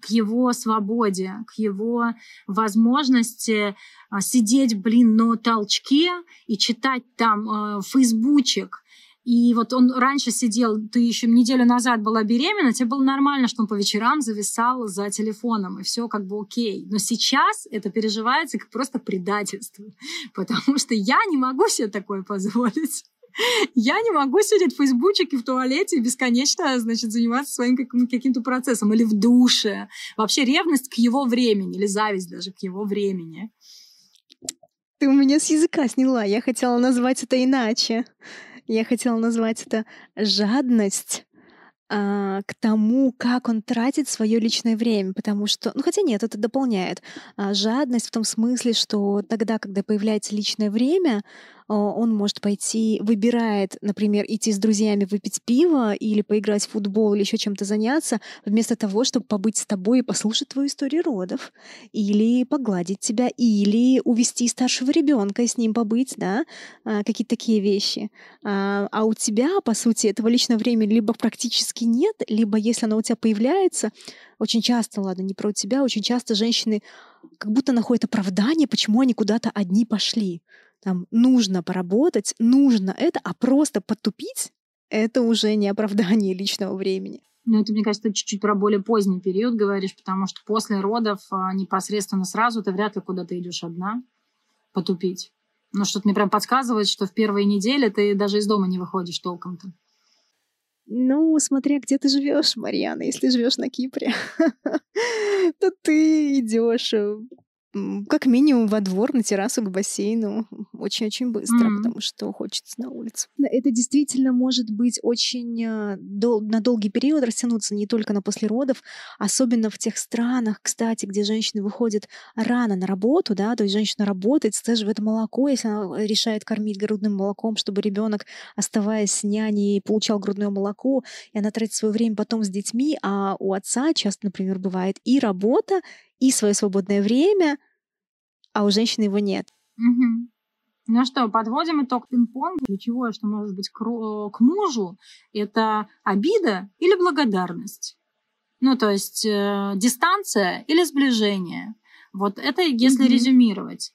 к его свободе, к его возможности а, сидеть, блин, на толчке и читать там э, фейсбучек. И вот он раньше сидел, ты еще неделю назад была беременна, тебе было нормально, что он по вечерам зависал за телефоном, и все как бы окей. Но сейчас это переживается как просто предательство, потому что я не могу себе такое позволить. Я не могу сидеть в фейсбучике в туалете и бесконечно, значит, заниматься своим каким-то процессом или в душе. Вообще ревность к его времени или зависть даже к его времени. Ты у меня с языка сняла. Я хотела назвать это иначе. Я хотела назвать это жадность а, к тому, как он тратит свое личное время, потому что, ну хотя нет, это дополняет а, жадность в том смысле, что тогда, когда появляется личное время, он может пойти, выбирает, например, идти с друзьями выпить пиво или поиграть в футбол или еще чем-то заняться, вместо того, чтобы побыть с тобой и послушать твою историю родов, или погладить тебя, или увести старшего ребенка и с ним побыть, да, а, какие-то такие вещи. А, а у тебя, по сути, этого личного времени либо практически нет, либо если оно у тебя появляется, очень часто, ладно, не про тебя, очень часто женщины как будто находят оправдание, почему они куда-то одни пошли там нужно поработать, нужно это, а просто потупить — это уже не оправдание личного времени. Ну, это, мне кажется, ты чуть-чуть про более поздний период говоришь, потому что после родов а, непосредственно сразу ты вряд ли куда-то идешь одна потупить. Но что-то мне прям подсказывает, что в первые недели ты даже из дома не выходишь толком-то. Ну, смотря где ты живешь, Марьяна, если живешь на Кипре, то ты идешь э, как минимум во двор, на террасу, к бассейну. Очень-очень быстро, mm-hmm. потому что хочется на улицу. Это действительно может быть очень э, дол- на долгий период растянуться не только на после родов, особенно в тех странах, кстати, где женщины выходят рано на работу, да, то есть женщина работает, сцеживает молоко, если она решает кормить грудным молоком, чтобы ребенок, оставаясь с няней, получал грудное молоко, и она тратит свое время потом с детьми, а у отца часто, например, бывает и работа, и свое свободное время, а у женщины его нет. Угу. Ну что, подводим итог пинг-понга. Ключевое, что может быть к, к мужу, это обида или благодарность. Ну, то есть э, дистанция или сближение. Вот это если mm-hmm. резюмировать.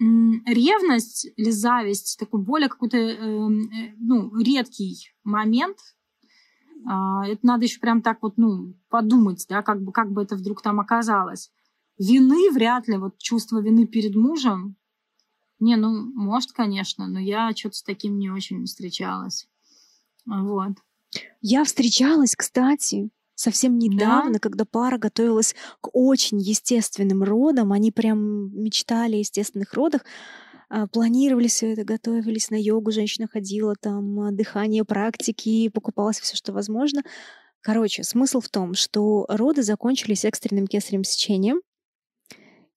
Ревность или зависть, такой более какой-то эм, э, ну, редкий момент. Э, это надо еще прям так вот ну, подумать, да, как бы, как бы это вдруг там оказалось. Вины вряд ли, вот чувство вины перед мужем. Не, ну, может, конечно, но я что-то с таким не очень встречалась. Вот. Я встречалась, кстати, совсем недавно, да? когда пара готовилась к очень естественным родам, они прям мечтали о естественных родах, а, планировали все это, готовились на йогу, женщина ходила там, а, дыхание, практики, покупалось все, что возможно. Короче, смысл в том, что роды закончились экстренным кесарем сечением,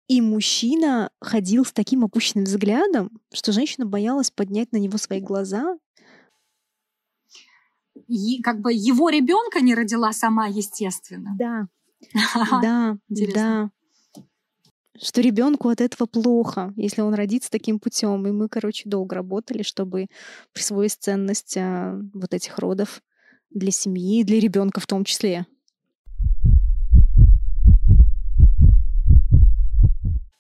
и мужчина ходил с таким опущенным взглядом, что женщина боялась поднять на него свои глаза, как бы его ребенка не родила сама, естественно. Да. Да, да. Что ребенку от этого плохо, если он родится таким путем. И мы, короче, долго работали, чтобы присвоить ценность а, вот этих родов для семьи, для ребенка в том числе.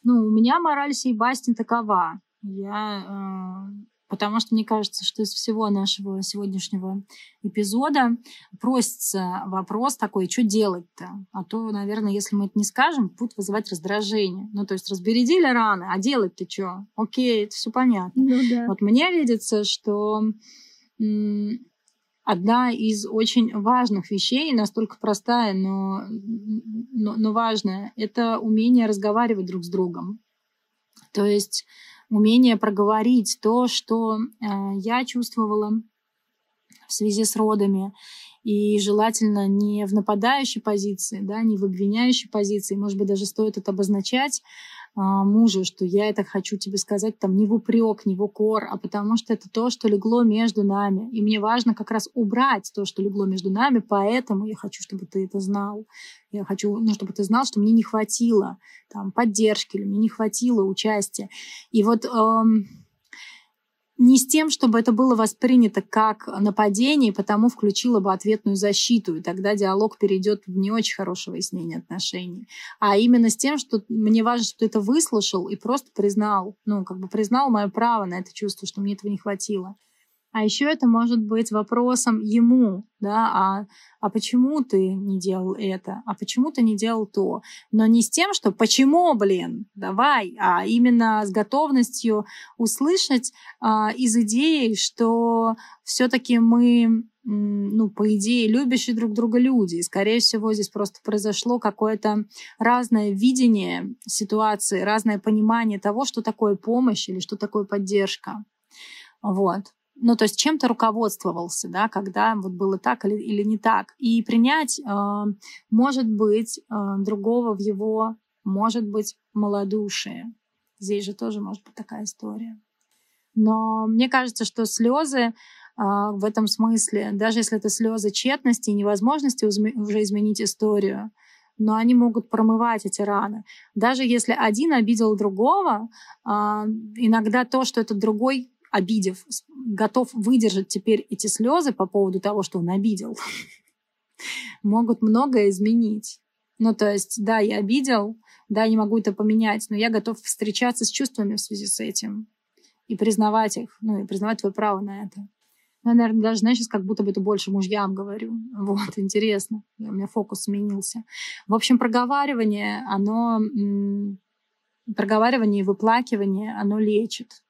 Ну, у меня мораль сей басни такова. Я э, Потому что мне кажется, что из всего нашего сегодняшнего эпизода просится вопрос такой, что делать-то? А то, наверное, если мы это не скажем, будет вызывать раздражение. Ну, то есть разбередили раны, а делать-то что? Окей, это все понятно. Ну, да. Вот мне видится, что одна из очень важных вещей, настолько простая, но, но, но важная, это умение разговаривать друг с другом. То есть умение проговорить то, что э, я чувствовала в связи с родами, и желательно не в нападающей позиции, да, не в обвиняющей позиции. Может быть, даже стоит это обозначать, мужу, что я это хочу тебе сказать там не в упрек, не в укор, а потому что это то, что легло между нами. И мне важно как раз убрать то, что легло между нами, поэтому я хочу, чтобы ты это знал. Я хочу, ну, чтобы ты знал, что мне не хватило там, поддержки или мне не хватило участия. И вот эм, не с тем, чтобы это было воспринято как нападение, потому включила бы ответную защиту, и тогда диалог перейдет в не очень хорошее выяснение отношений. А именно с тем, что мне важно, что ты это выслушал и просто признал, ну, как бы признал мое право на это чувство, что мне этого не хватило. А еще это может быть вопросом ему, да, а, а почему ты не делал это, а почему ты не делал то. Но не с тем, что почему, блин, давай, а именно с готовностью услышать а, из идеи, что все-таки мы ну, по идее, любящие друг друга люди. И, скорее всего, здесь просто произошло какое-то разное видение ситуации, разное понимание того, что такое помощь или что такое поддержка. Вот ну, то есть чем-то руководствовался, да, когда вот было так или, или не так. И принять, э, может быть, э, другого в его, может быть, малодушие. Здесь же тоже может быть такая история. Но мне кажется, что слезы э, в этом смысле, даже если это слезы тщетности и невозможности уже изменить историю, но они могут промывать эти раны. Даже если один обидел другого, иногда то, что этот другой обидев, готов выдержать теперь эти слезы по поводу того, что он обидел, могут многое изменить. Ну, то есть, да, я обидел, да, я не могу это поменять, но я готов встречаться с чувствами в связи с этим и признавать их, ну, и признавать твое право на это. Ну, наверное, даже, знаешь, сейчас как будто бы это больше мужьям говорю. Вот, интересно. У меня фокус сменился. В общем, проговаривание, оно... Проговаривание и выплакивание, оно лечит.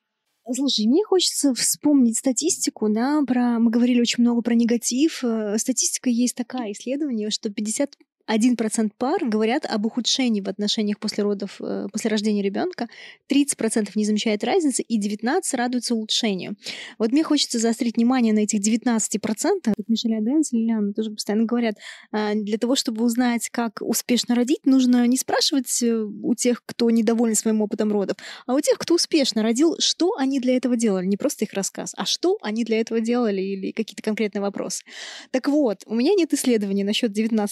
Слушай, мне хочется вспомнить статистику, да, про... Мы говорили очень много про негатив. Э, статистика есть такая, исследование, что 50 1% пар говорят об ухудшении в отношениях после родов, э, после рождения ребенка, 30% не замечает разницы, и 19% радуются улучшению. Вот мне хочется заострить внимание на этих 19%. Как Мишель Аденс Лилиана тоже постоянно говорят, а, для того, чтобы узнать, как успешно родить, нужно не спрашивать э, у тех, кто недоволен своим опытом родов, а у тех, кто успешно родил, что они для этого делали. Не просто их рассказ, а что они для этого делали или какие-то конкретные вопросы. Так вот, у меня нет исследований насчет 19%,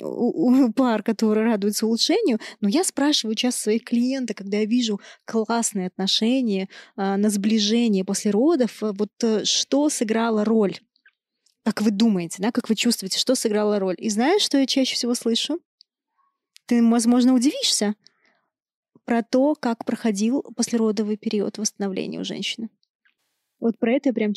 у, пар, которые радуются улучшению, но я спрашиваю часто своих клиентов, когда я вижу классные отношения а, на сближение после родов, э, вот э, что сыграло роль Как вы думаете, да, как вы чувствуете, что сыграло роль? И знаешь, что я чаще всего слышу? Ты, возможно, удивишься про то, как проходил послеродовый период восстановления у женщины. Вот про это я прям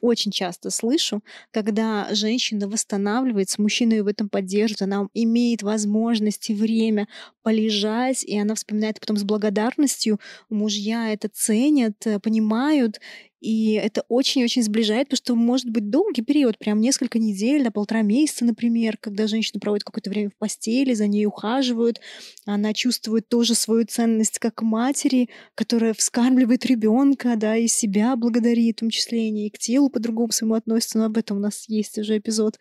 очень часто слышу, когда женщина восстанавливается, мужчина ее в этом поддерживает, она имеет возможность и время полежать, и она вспоминает потом с благодарностью. Мужья это ценят, э, понимают, и это очень-очень сближает, потому что может быть долгий период, прям несколько недель, на полтора месяца, например, когда женщина проводит какое-то время в постели, за ней ухаживают, она чувствует тоже свою ценность как матери, которая вскармливает ребенка, да, и себя благодарит, в том числе и к телу по-другому своему относится, но об этом у нас есть уже эпизод.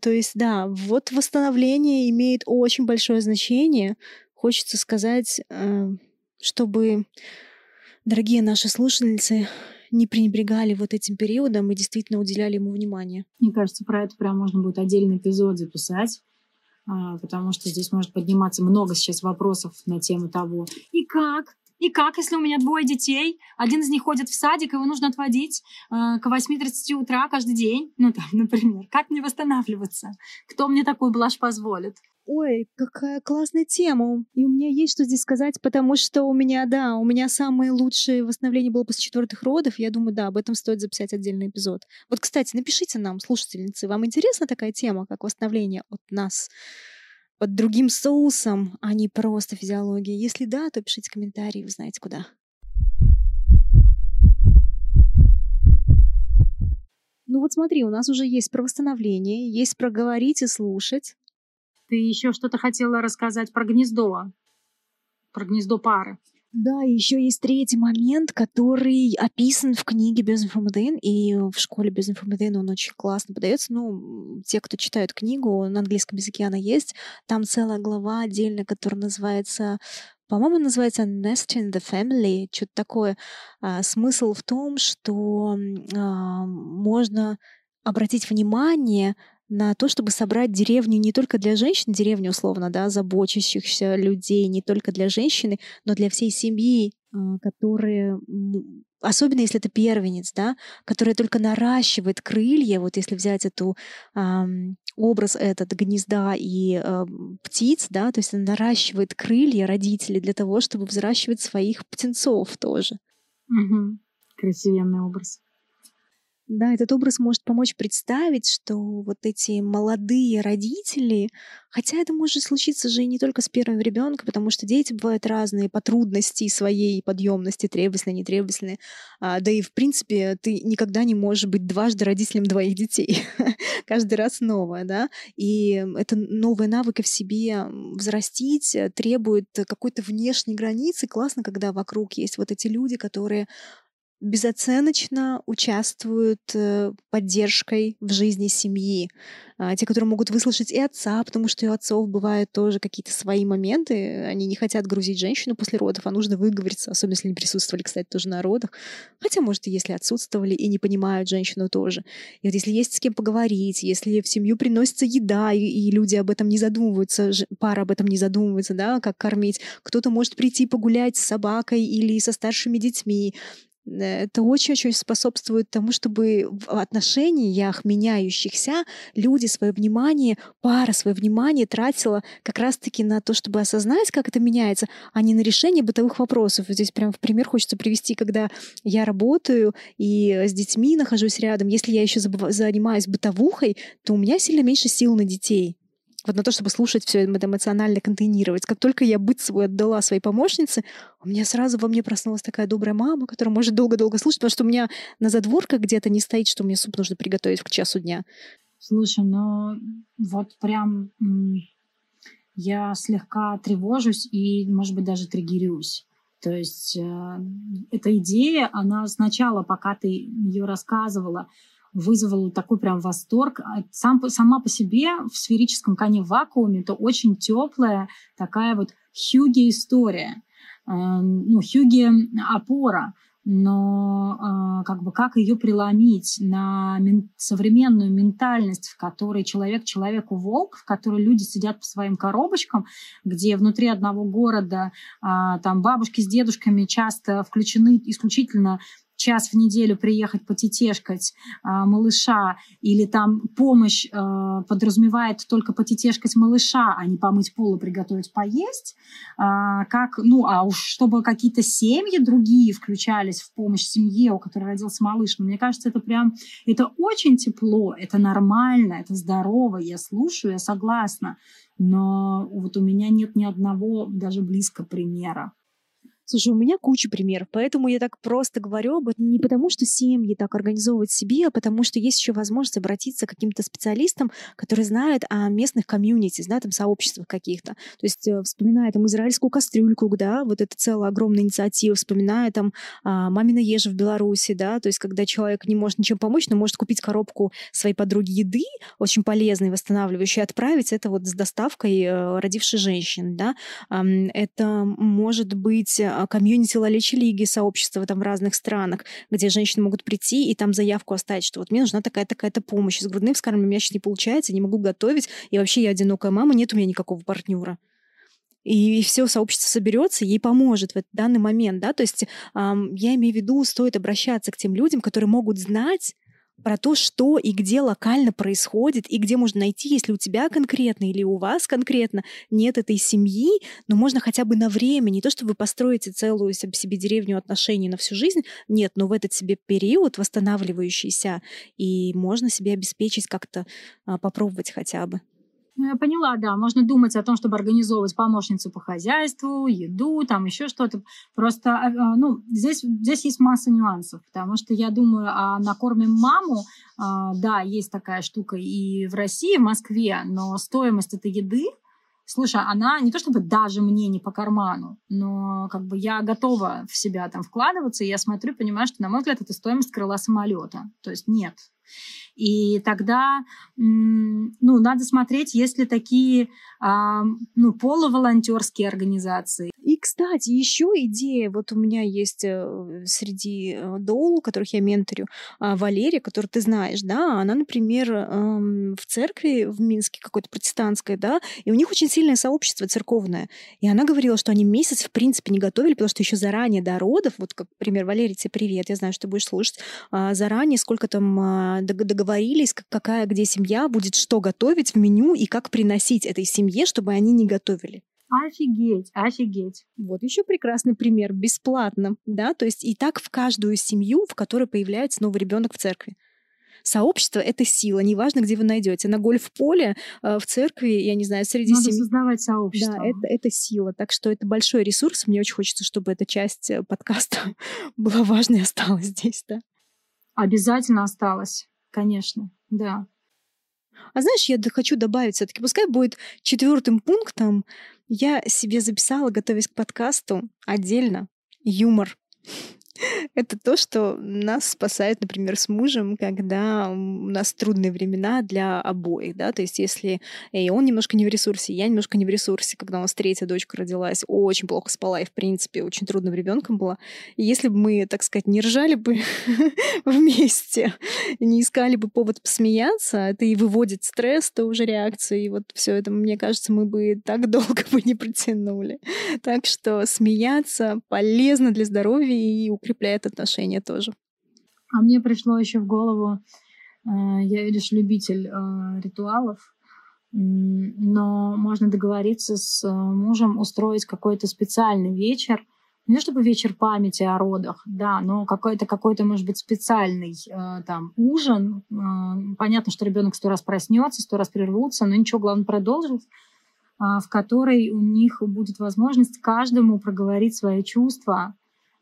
То есть, да, вот восстановление имеет очень большое значение. Хочется сказать, э, чтобы, дорогие наши слушательницы, не пренебрегали вот этим периодом и действительно уделяли ему внимание. Мне кажется, про это прям можно будет отдельный эпизод записать, а, потому что здесь может подниматься много сейчас вопросов на тему того, и как, и как, если у меня двое детей, один из них ходит в садик, его нужно отводить э, к 8.30 утра каждый день, ну там, например, как мне восстанавливаться? Кто мне такой блажь позволит? Ой, какая классная тема. И у меня есть что здесь сказать, потому что у меня, да, у меня самое лучшее восстановление было после четвертых родов. Я думаю, да, об этом стоит записать отдельный эпизод. Вот, кстати, напишите нам, слушательницы, вам интересна такая тема, как восстановление от нас? под другим соусом, а не просто физиология? Если да, то пишите комментарии, вы знаете куда. Ну вот смотри, у нас уже есть про восстановление, есть про говорить и слушать. Ты еще что-то хотела рассказать про гнездо, про гнездо пары. Да, еще есть третий момент, который описан в книге Безинформадейн, и в школе Безинформадейн он очень классно подается. Ну, те, кто читают книгу, на английском языке она есть. Там целая глава отдельно, которая называется по-моему, называется Nest in the Family, что-то такое. А, смысл в том, что а, можно обратить внимание на то, чтобы собрать деревню не только для женщин, деревню условно, да, заботящихся людей, не только для женщины, но для всей семьи, а, которые, особенно если это первенец, да, которая только наращивает крылья, вот если взять эту образ этот гнезда и э, птиц, да, то есть она наращивает крылья родителей для того, чтобы взращивать своих птенцов тоже. Угу. Красивенный образ. Да, этот образ может помочь представить, что вот эти молодые родители, хотя это может случиться же и не только с первым ребенком, потому что дети бывают разные по трудности своей подъемности, требовательные, нетребовательные. А, да и, в принципе, ты никогда не можешь быть дважды родителем двоих детей. Каждый раз новое, да. И это новые навыки в себе взрастить э, требует какой-то внешней границы. Классно, когда вокруг есть вот эти люди, которые безоценочно участвуют э, поддержкой в жизни семьи. А, те, которые могут выслушать и отца, потому что и у отцов бывают тоже какие-то свои моменты. Они не хотят грузить женщину после родов, а нужно выговориться, особенно если не присутствовали, кстати, тоже на родах. Хотя, может, и если отсутствовали и не понимают женщину тоже. И вот если есть с кем поговорить, если в семью приносится еда, и, и люди об этом не задумываются, пара об этом не задумывается, да, как кормить, кто-то может прийти погулять с собакой или со старшими детьми, это очень-очень способствует тому, чтобы в отношениях меняющихся люди свое внимание, пара свое внимание тратила как раз-таки на то, чтобы осознать, как это меняется, а не на решение бытовых вопросов. Здесь прям в пример хочется привести, когда я работаю и с детьми нахожусь рядом. Если я еще занимаюсь бытовухой, то у меня сильно меньше сил на детей вот на то, чтобы слушать все это эмоционально контейнировать. Как только я быт свой отдала своей помощнице, у меня сразу во мне проснулась такая добрая мама, которая может долго-долго слушать, потому что у меня на задворках где-то не стоит, что мне суп нужно приготовить к часу дня. Слушай, ну вот прям я слегка тревожусь и, может быть, даже триггерюсь. То есть э, эта идея, она сначала, пока ты ее рассказывала, вызвал такой прям восторг. А сам, сама по себе в сферическом коне в вакууме это очень теплая такая вот Хьюги история. Э, ну, Хьюги опора, но э, как бы как ее преломить на мен- современную ментальность, в которой человек человеку волк, в которой люди сидят по своим коробочкам, где внутри одного города э, там бабушки с дедушками часто включены исключительно час в неделю приехать потетешкать а, малыша, или там помощь а, подразумевает только потетешкать малыша, а не помыть пол и приготовить поесть, а, как, ну, а уж чтобы какие-то семьи другие включались в помощь семье, у которой родился малыш, ну, мне кажется, это прям, это очень тепло, это нормально, это здорово, я слушаю, я согласна, но вот у меня нет ни одного даже близко примера. Слушай, у меня куча примеров, поэтому я так просто говорю об этом не потому, что семьи так организовывают себе, а потому что есть еще возможность обратиться к каким-то специалистам, которые знают о местных комьюнити, знают там сообществах каких-то. То есть э, вспоминая там израильскую кастрюльку, да, вот это целая огромная инициатива, вспоминая там а, мамина ежа в Беларуси, да, то есть когда человек не может ничем помочь, но может купить коробку своей подруги еды, очень полезной, восстанавливающей, отправить это вот с доставкой э, родившей женщины, да. Это может быть комьюнити Лалечи Лиги, сообщества там в разных странах, где женщины могут прийти и там заявку оставить, что вот мне нужна такая-такая-то помощь. С грудным вскармливанием у меня сейчас не получается, не могу готовить, и вообще я одинокая мама, нет у меня никакого партнера и все сообщество соберется, ей поможет в этот данный момент, да, то есть эм, я имею в виду, стоит обращаться к тем людям, которые могут знать про то, что и где локально происходит, и где можно найти, если у тебя конкретно или у вас конкретно нет этой семьи, но можно хотя бы на время, не то, что вы построите целую себе деревню отношений на всю жизнь, нет, но в этот себе период восстанавливающийся, и можно себе обеспечить как-то, а, попробовать хотя бы. Я поняла, да. Можно думать о том, чтобы организовывать помощницу по хозяйству, еду, там еще что-то. Просто, а, а, ну, здесь, здесь есть масса нюансов, потому что я думаю, а накормим маму, а, да, есть такая штука и в России, в Москве, но стоимость этой еды, слушай, она не то чтобы даже мне не по карману, но как бы я готова в себя там вкладываться, и я смотрю, понимаю, что, на мой взгляд, это стоимость крыла самолета. То есть нет, и тогда, ну, надо смотреть, есть ли такие, ну, полуволонтерские организации. И, кстати, еще идея, вот у меня есть э, среди э, доул, которых я менторю, а, Валерия, которую ты знаешь, да, она, например, в церкви в Минске какой-то протестантской, да, и у них очень сильное сообщество церковное. И она говорила, что они месяц, в принципе, не готовили, потому что еще заранее до родов, вот, как пример, Валерия, тебе привет, я знаю, что ты будешь слушать, а, заранее сколько там а, договорились, какая где семья будет что готовить в меню и как приносить этой семье, чтобы они не готовили. Офигеть, офигеть. Вот еще прекрасный пример, бесплатно, да, то есть и так в каждую семью, в которой появляется новый ребенок в церкви. Сообщество — это сила, неважно, где вы найдете. На гольф-поле, э, в церкви, я не знаю, среди Надо семьи. создавать сообщество. Да, это, это сила. Так что это большой ресурс. Мне очень хочется, чтобы эта часть э, подкаста была важной и осталась здесь, да. Обязательно осталась, конечно, да. А знаешь, я хочу добавить все-таки, пускай будет четвертым пунктом, я себе записала, готовясь к подкасту, отдельно юмор. Это то, что нас спасает, например, с мужем, когда у нас трудные времена для обоих, да, то есть если и он немножко не в ресурсе, я немножко не в ресурсе, когда у нас третья дочка родилась, очень плохо спала и, в принципе, очень трудным ребенком была. И если бы мы, так сказать, не ржали бы вместе, не искали бы повод посмеяться, это и выводит стресс, то уже реакцию, и вот все это, мне кажется, мы бы так долго бы не протянули. Так что смеяться полезно для здоровья и укрепления укрепляет отношения тоже. А мне пришло еще в голову, э, я лишь любитель э, ритуалов, но можно договориться с э, мужем устроить какой-то специальный вечер, не чтобы вечер памяти о родах, да, но какой-то, какой-то, может быть, специальный там ужин. Понятно, что ребенок сто раз проснется, сто раз прервутся, но ничего, главное продолжить, в которой у них будет возможность каждому проговорить свои чувства,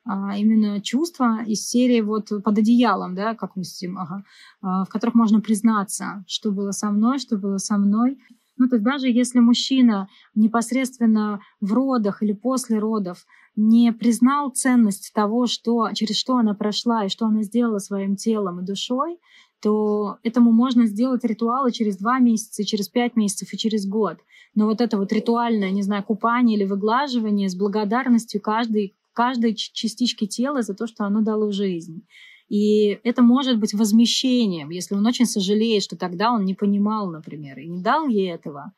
а, именно чувства из серии вот под одеялом, да, как мы сидим, ага, а, в которых можно признаться, что было со мной, что было со мной. Ну, то есть даже если мужчина непосредственно в родах или после родов не признал ценность того, что, через что она прошла и что она сделала своим телом и душой, то этому можно сделать ритуалы через два месяца, через пять месяцев и через год. Но вот это вот ритуальное, не знаю, купание или выглаживание с благодарностью каждый каждой частичке тела за то, что оно дало жизнь. И это может быть возмещением, если он очень сожалеет, что тогда он не понимал, например, и не дал ей этого.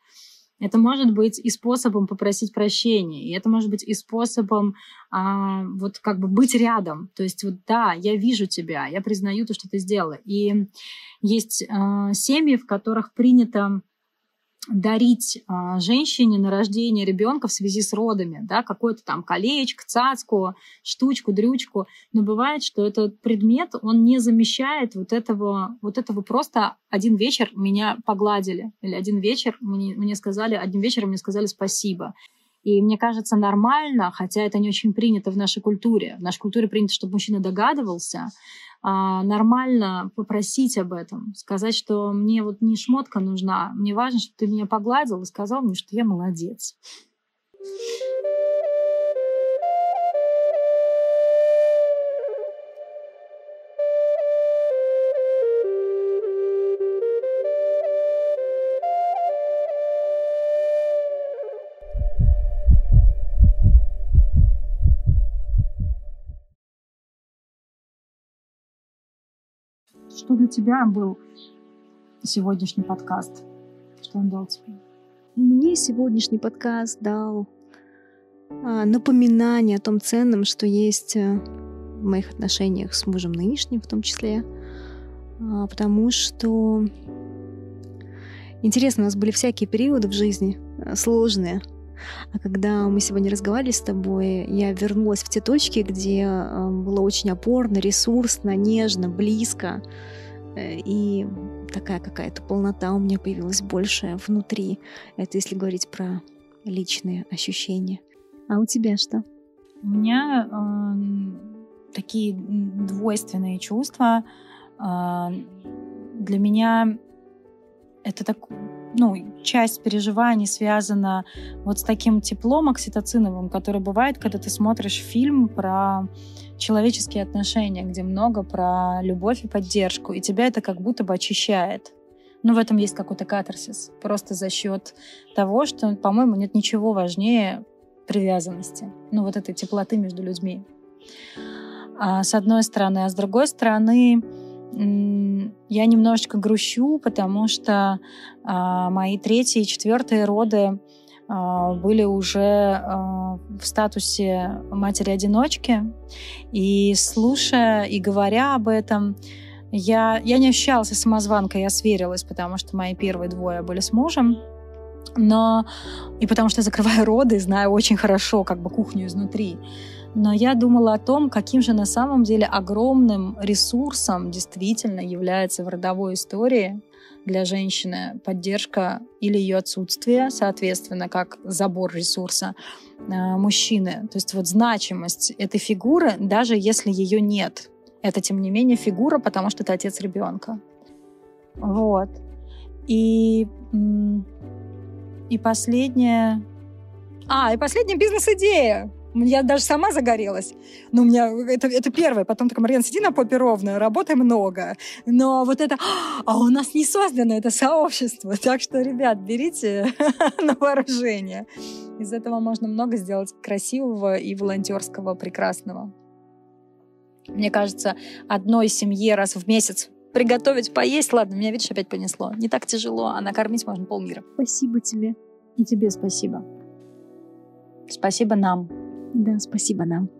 Это может быть и способом попросить прощения, и это может быть и способом а, вот как бы быть рядом. То есть вот да, я вижу тебя, я признаю то, что ты сделала. И есть а, семьи, в которых принято дарить а, женщине на рождение ребенка в связи с родами, да, какое-то там колечко, цацку, штучку, дрючку. Но бывает, что этот предмет, он не замещает вот этого, вот этого просто один вечер меня погладили, или один вечер мне, мне сказали, одним вечером мне сказали спасибо. И мне кажется нормально, хотя это не очень принято в нашей культуре. В нашей культуре принято, чтобы мужчина догадывался, а, нормально попросить об этом, сказать, что мне вот не шмотка нужна, мне важно, чтобы ты меня погладил и сказал мне, что я молодец. Что для тебя был сегодняшний подкаст? Что он дал тебе? Мне сегодняшний подкаст дал а, напоминание о том ценном, что есть э, в моих отношениях с мужем нынешним в том числе. А, потому что интересно, у нас были всякие периоды в жизни э, сложные, а когда мы сегодня разговаривали с тобой, я вернулась в те точки, где э, было очень опорно, ресурсно, нежно, близко. Э, и такая какая-то полнота у меня появилась большая внутри. Это если говорить про личные ощущения. А у тебя что? У меня э, такие двойственные чувства. Э, для меня это так, ну, часть переживаний связана вот с таким теплом окситоциновым, который бывает, когда ты смотришь фильм про человеческие отношения, где много про любовь и поддержку, и тебя это как будто бы очищает. Ну, в этом есть какой-то катарсис. Просто за счет того, что, по-моему, нет ничего важнее привязанности. Ну, вот этой теплоты между людьми. А, с одной стороны. А с другой стороны, я немножечко грущу, потому что а, мои третьи и четвертые роды а, были уже а, в статусе матери-одиночки. И слушая и говоря об этом, я, я не ощущалась самозванкой, я сверилась, потому что мои первые двое были с мужем. Но и потому что закрываю роды, знаю очень хорошо как бы кухню изнутри но я думала о том, каким же на самом деле огромным ресурсом действительно является в родовой истории для женщины поддержка или ее отсутствие, соответственно, как забор ресурса э, мужчины. То есть вот значимость этой фигуры, даже если ее нет, это тем не менее фигура, потому что это отец ребенка. Вот. И, и последняя... А, и последняя бизнес-идея. Я даже сама загорелась. Ну, у меня это, это первое. Потом такая, Марьяна, сиди на попе ровно, работай много. Но вот это... А у нас не создано это сообщество. Так что, ребят, берите на вооружение. Из этого можно много сделать красивого и волонтерского, прекрасного. Мне кажется, одной семье раз в месяц приготовить, поесть. Ладно, меня, видишь, опять понесло. Не так тяжело, а накормить можно полмира. Спасибо тебе. И тебе спасибо. Спасибо нам. Да, спасибо нам.